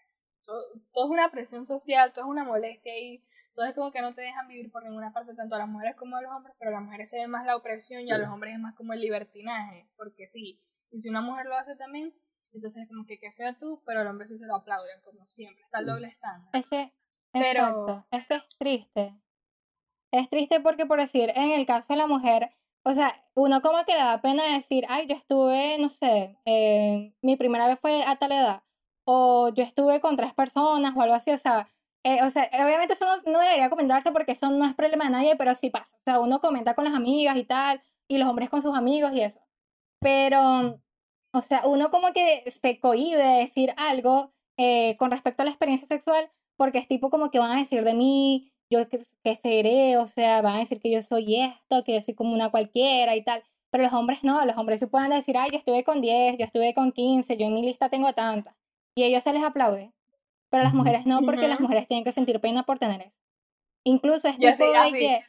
todo, es una presión social, todo es una molestia y todo es como que no te dejan vivir por ninguna parte, tanto a las mujeres como a los hombres, pero a las mujeres se ve más la opresión y a los hombres es más como el libertinaje, porque sí, y si una mujer lo hace también, entonces es como que qué feo tú, pero al hombre sí se lo aplauden, como siempre, está el doble estándar. Es que, pero... exacto, es que es triste, es triste porque, por decir, en el caso de la mujer, o sea, uno como que le da pena decir, ay, yo estuve, no sé, eh, mi primera vez fue a tal edad, o yo estuve con tres personas o algo así, o sea, eh, o sea, obviamente eso no, no, debería comentarse porque eso no es problema de nadie, pero sí pasa. O sea, uno comenta con las amigas y tal, y los hombres con sus amigos y eso. Pero, o sea, uno como que se cohíbe de decir algo eh, con respecto a la experiencia sexual porque es tipo como que van a decir de mí, yo que, seré, o sea, van a decir que yo soy esto, que yo soy como una cualquiera y tal. Pero los hombres no, los hombres sí pueden decir, ay, yo estuve con 10, yo estuve con 15, yo en mi lista tengo tantas. Y ellos se les aplaude. Pero las mujeres no, porque las mujeres tienen que sentir pena por tener eso. Incluso es tipo de que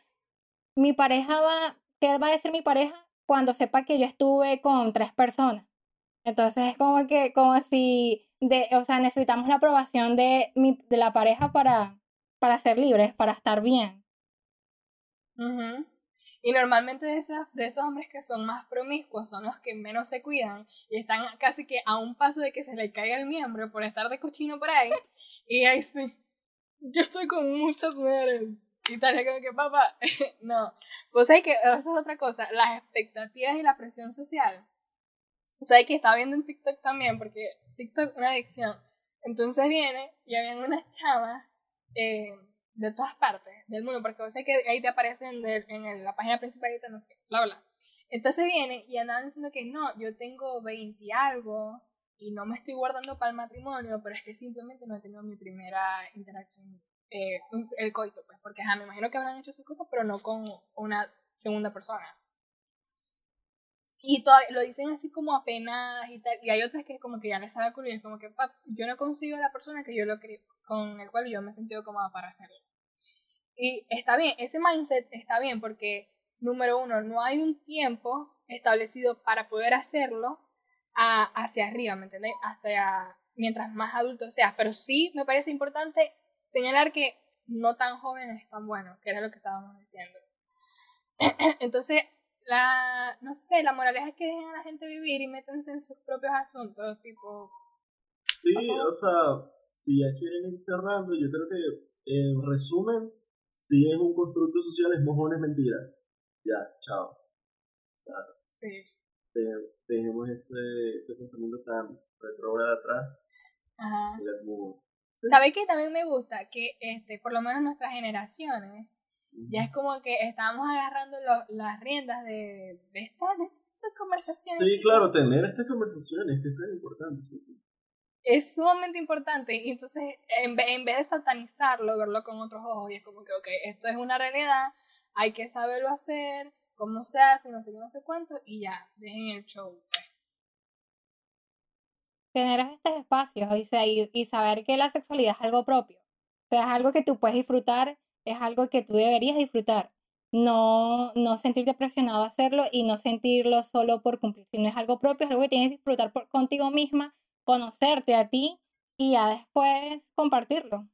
mi pareja va, ¿qué va a decir mi pareja cuando sepa que yo estuve con tres personas? Entonces es como que, como si, de, o sea, necesitamos la aprobación de, mi, de la pareja para, para ser libres, para estar bien. Y normalmente de esos, de esos hombres que son más promiscuos son los que menos se cuidan y están casi que a un paso de que se le caiga el miembro por estar de cochino por ahí. Y ahí sí, yo estoy con muchas mujeres. Y tal, como que papá, no. Pues hay que, eso es otra cosa, las expectativas y la presión social. O sea, que estaba viendo en TikTok también, porque TikTok es una adicción. Entonces viene y habían unas chavas eh, de todas partes del mundo, porque sea que ahí te aparecen en la página principal y no sé qué, bla, bla. Entonces viene y andan diciendo que no, yo tengo 20 y algo y no me estoy guardando para el matrimonio, pero es que simplemente no he tenido mi primera interacción, eh, el coito, pues, porque me imagino que habrán hecho sus cosas, pero no con una segunda persona. Y todavía lo dicen así como apenas y tal. Y hay otras que como que ya les sabe culo y es como que, yo no consigo la persona que yo lo con el cual yo me he sentido cómoda para hacerlo. Y está bien, ese mindset está bien porque, número uno, no hay un tiempo establecido para poder hacerlo hacia arriba, ¿me entiendes? Hasta mientras más adulto seas. Pero sí me parece importante señalar que no tan jóvenes es tan bueno, que era lo que estábamos diciendo. Entonces, la, no sé, la moraleja es que dejen a la gente vivir y métanse en sus propios asuntos, tipo... Sí, o sea, si ya quieren ir cerrando, yo creo que en resumen, si es un constructo social, es mojón, es mentira. Ya, chao. O sea, sí. dejemos ese, ese pensamiento tan retrógrado atrás. Ajá. ¿Sí? ¿Sabes qué también me gusta? Que este, por lo menos nuestras generaciones ya es como que estamos agarrando las riendas de, de, esta, de conversaciones. Sí, claro, tener estas conversaciones, que es tan importante, sí, sí. Es sumamente importante y entonces en, en vez de satanizarlo, verlo con otros ojos, y es como que, ok, esto es una realidad, hay que saberlo hacer, cómo se hace, no sé qué, no sé cuánto, y ya, dejen el show. Pues. Tener estos espacios y, y saber que la sexualidad es algo propio, o sea, es algo que tú puedes disfrutar es algo que tú deberías disfrutar. No, no sentirte presionado a hacerlo y no sentirlo solo por cumplir, sino es algo propio, es algo que tienes que disfrutar por, contigo misma, conocerte a ti y ya después compartirlo.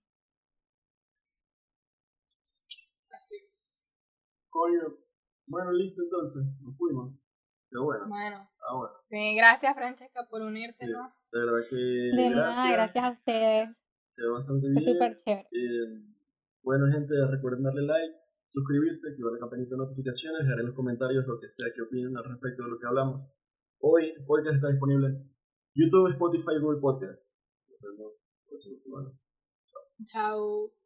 Así es. bueno, listo entonces, nos fuimos. Pero bueno. Bueno. Ah, bueno. Sí, gracias Francesca por unirte, ¿no? De verdad que. De nada, gracias a ustedes. bastante bien. Es súper chévere. Eh, bueno, gente, recuerden darle like, suscribirse, activar la campanita de notificaciones, dejar en los comentarios lo que sea que opinen al respecto de lo que hablamos. Hoy, el podcast está disponible en YouTube, Spotify Google Podcast. Nos vemos la próxima semana. Chao.